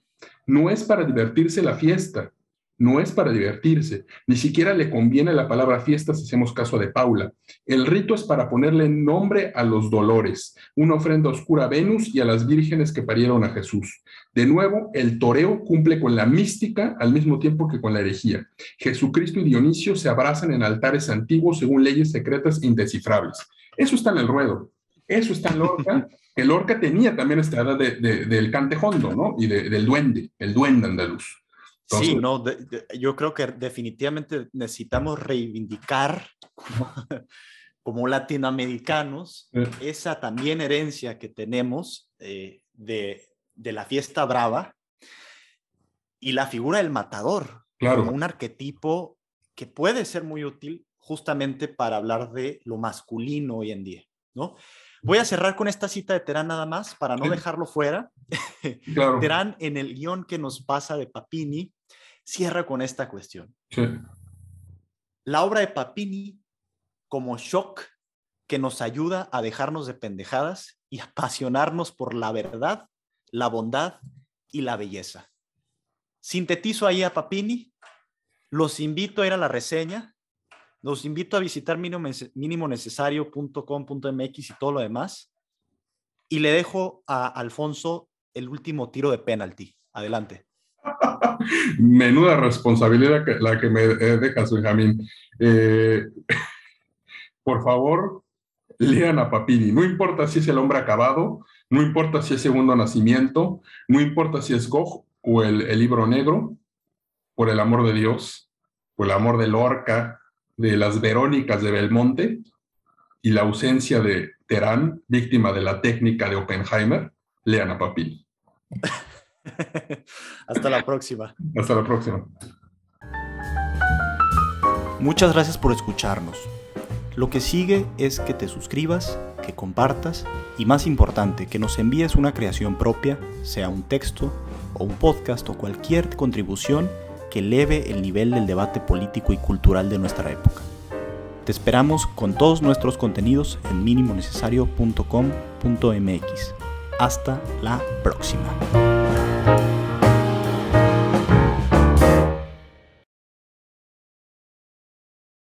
No es para divertirse la fiesta, no es para divertirse, ni siquiera le conviene la palabra fiesta si hacemos caso de Paula. El rito es para ponerle nombre a los dolores, una ofrenda oscura a Venus y a las vírgenes que parieron a Jesús. De nuevo, el toreo cumple con la mística al mismo tiempo que con la herejía. Jesucristo y Dionisio se abrazan en altares antiguos según leyes secretas indescifrables. Eso está en el ruedo, eso está en Lorca. El Lorca tenía también esta edad del cantejondo, ¿no? Y del duende, el duende andaluz sí, no, yo creo que definitivamente necesitamos reivindicar como, latinoamericanos esa también herencia que tenemos eh, de, la fiesta brava y la figura del matador, claro. como un arquetipo que puede ser muy útil justamente para hablar de lo masculino hoy en día, ¿no? Voy a cerrar con esta cita de Terán nada más para no dejarlo fuera. Terán en el guion que nos pasa de Papini cierra con esta cuestión. La obra de Papini como shock que nos ayuda a dejarnos de pendejadas y apasionarnos por la verdad, la bondad y la belleza. Sintetizo ahí a Papini, los invito a ir a la reseña, los invito a visitar minimonecesario.com.mx y todo lo demás, y le dejo a Alfonso el último tiro de penalti. Adelante. Menuda responsabilidad la que me eh, dejas, Benjamín. Eh, por favor, lean a Papini. No importa si es el hombre acabado, no importa si es segundo nacimiento, no importa si es Gog o el, el libro negro, por el amor de Dios, por el amor de Lorca, de las Verónicas de Belmonte y la ausencia de Terán, víctima de la técnica de Oppenheimer, lean a Papini. Hasta la próxima. Hasta la próxima. Muchas gracias por escucharnos. Lo que sigue es que te suscribas, que compartas y más importante, que nos envíes una creación propia, sea un texto o un podcast o cualquier contribución que eleve el nivel del debate político y cultural de nuestra época. Te esperamos con todos nuestros contenidos en minimonecesario.com.mx. Hasta la próxima. thank you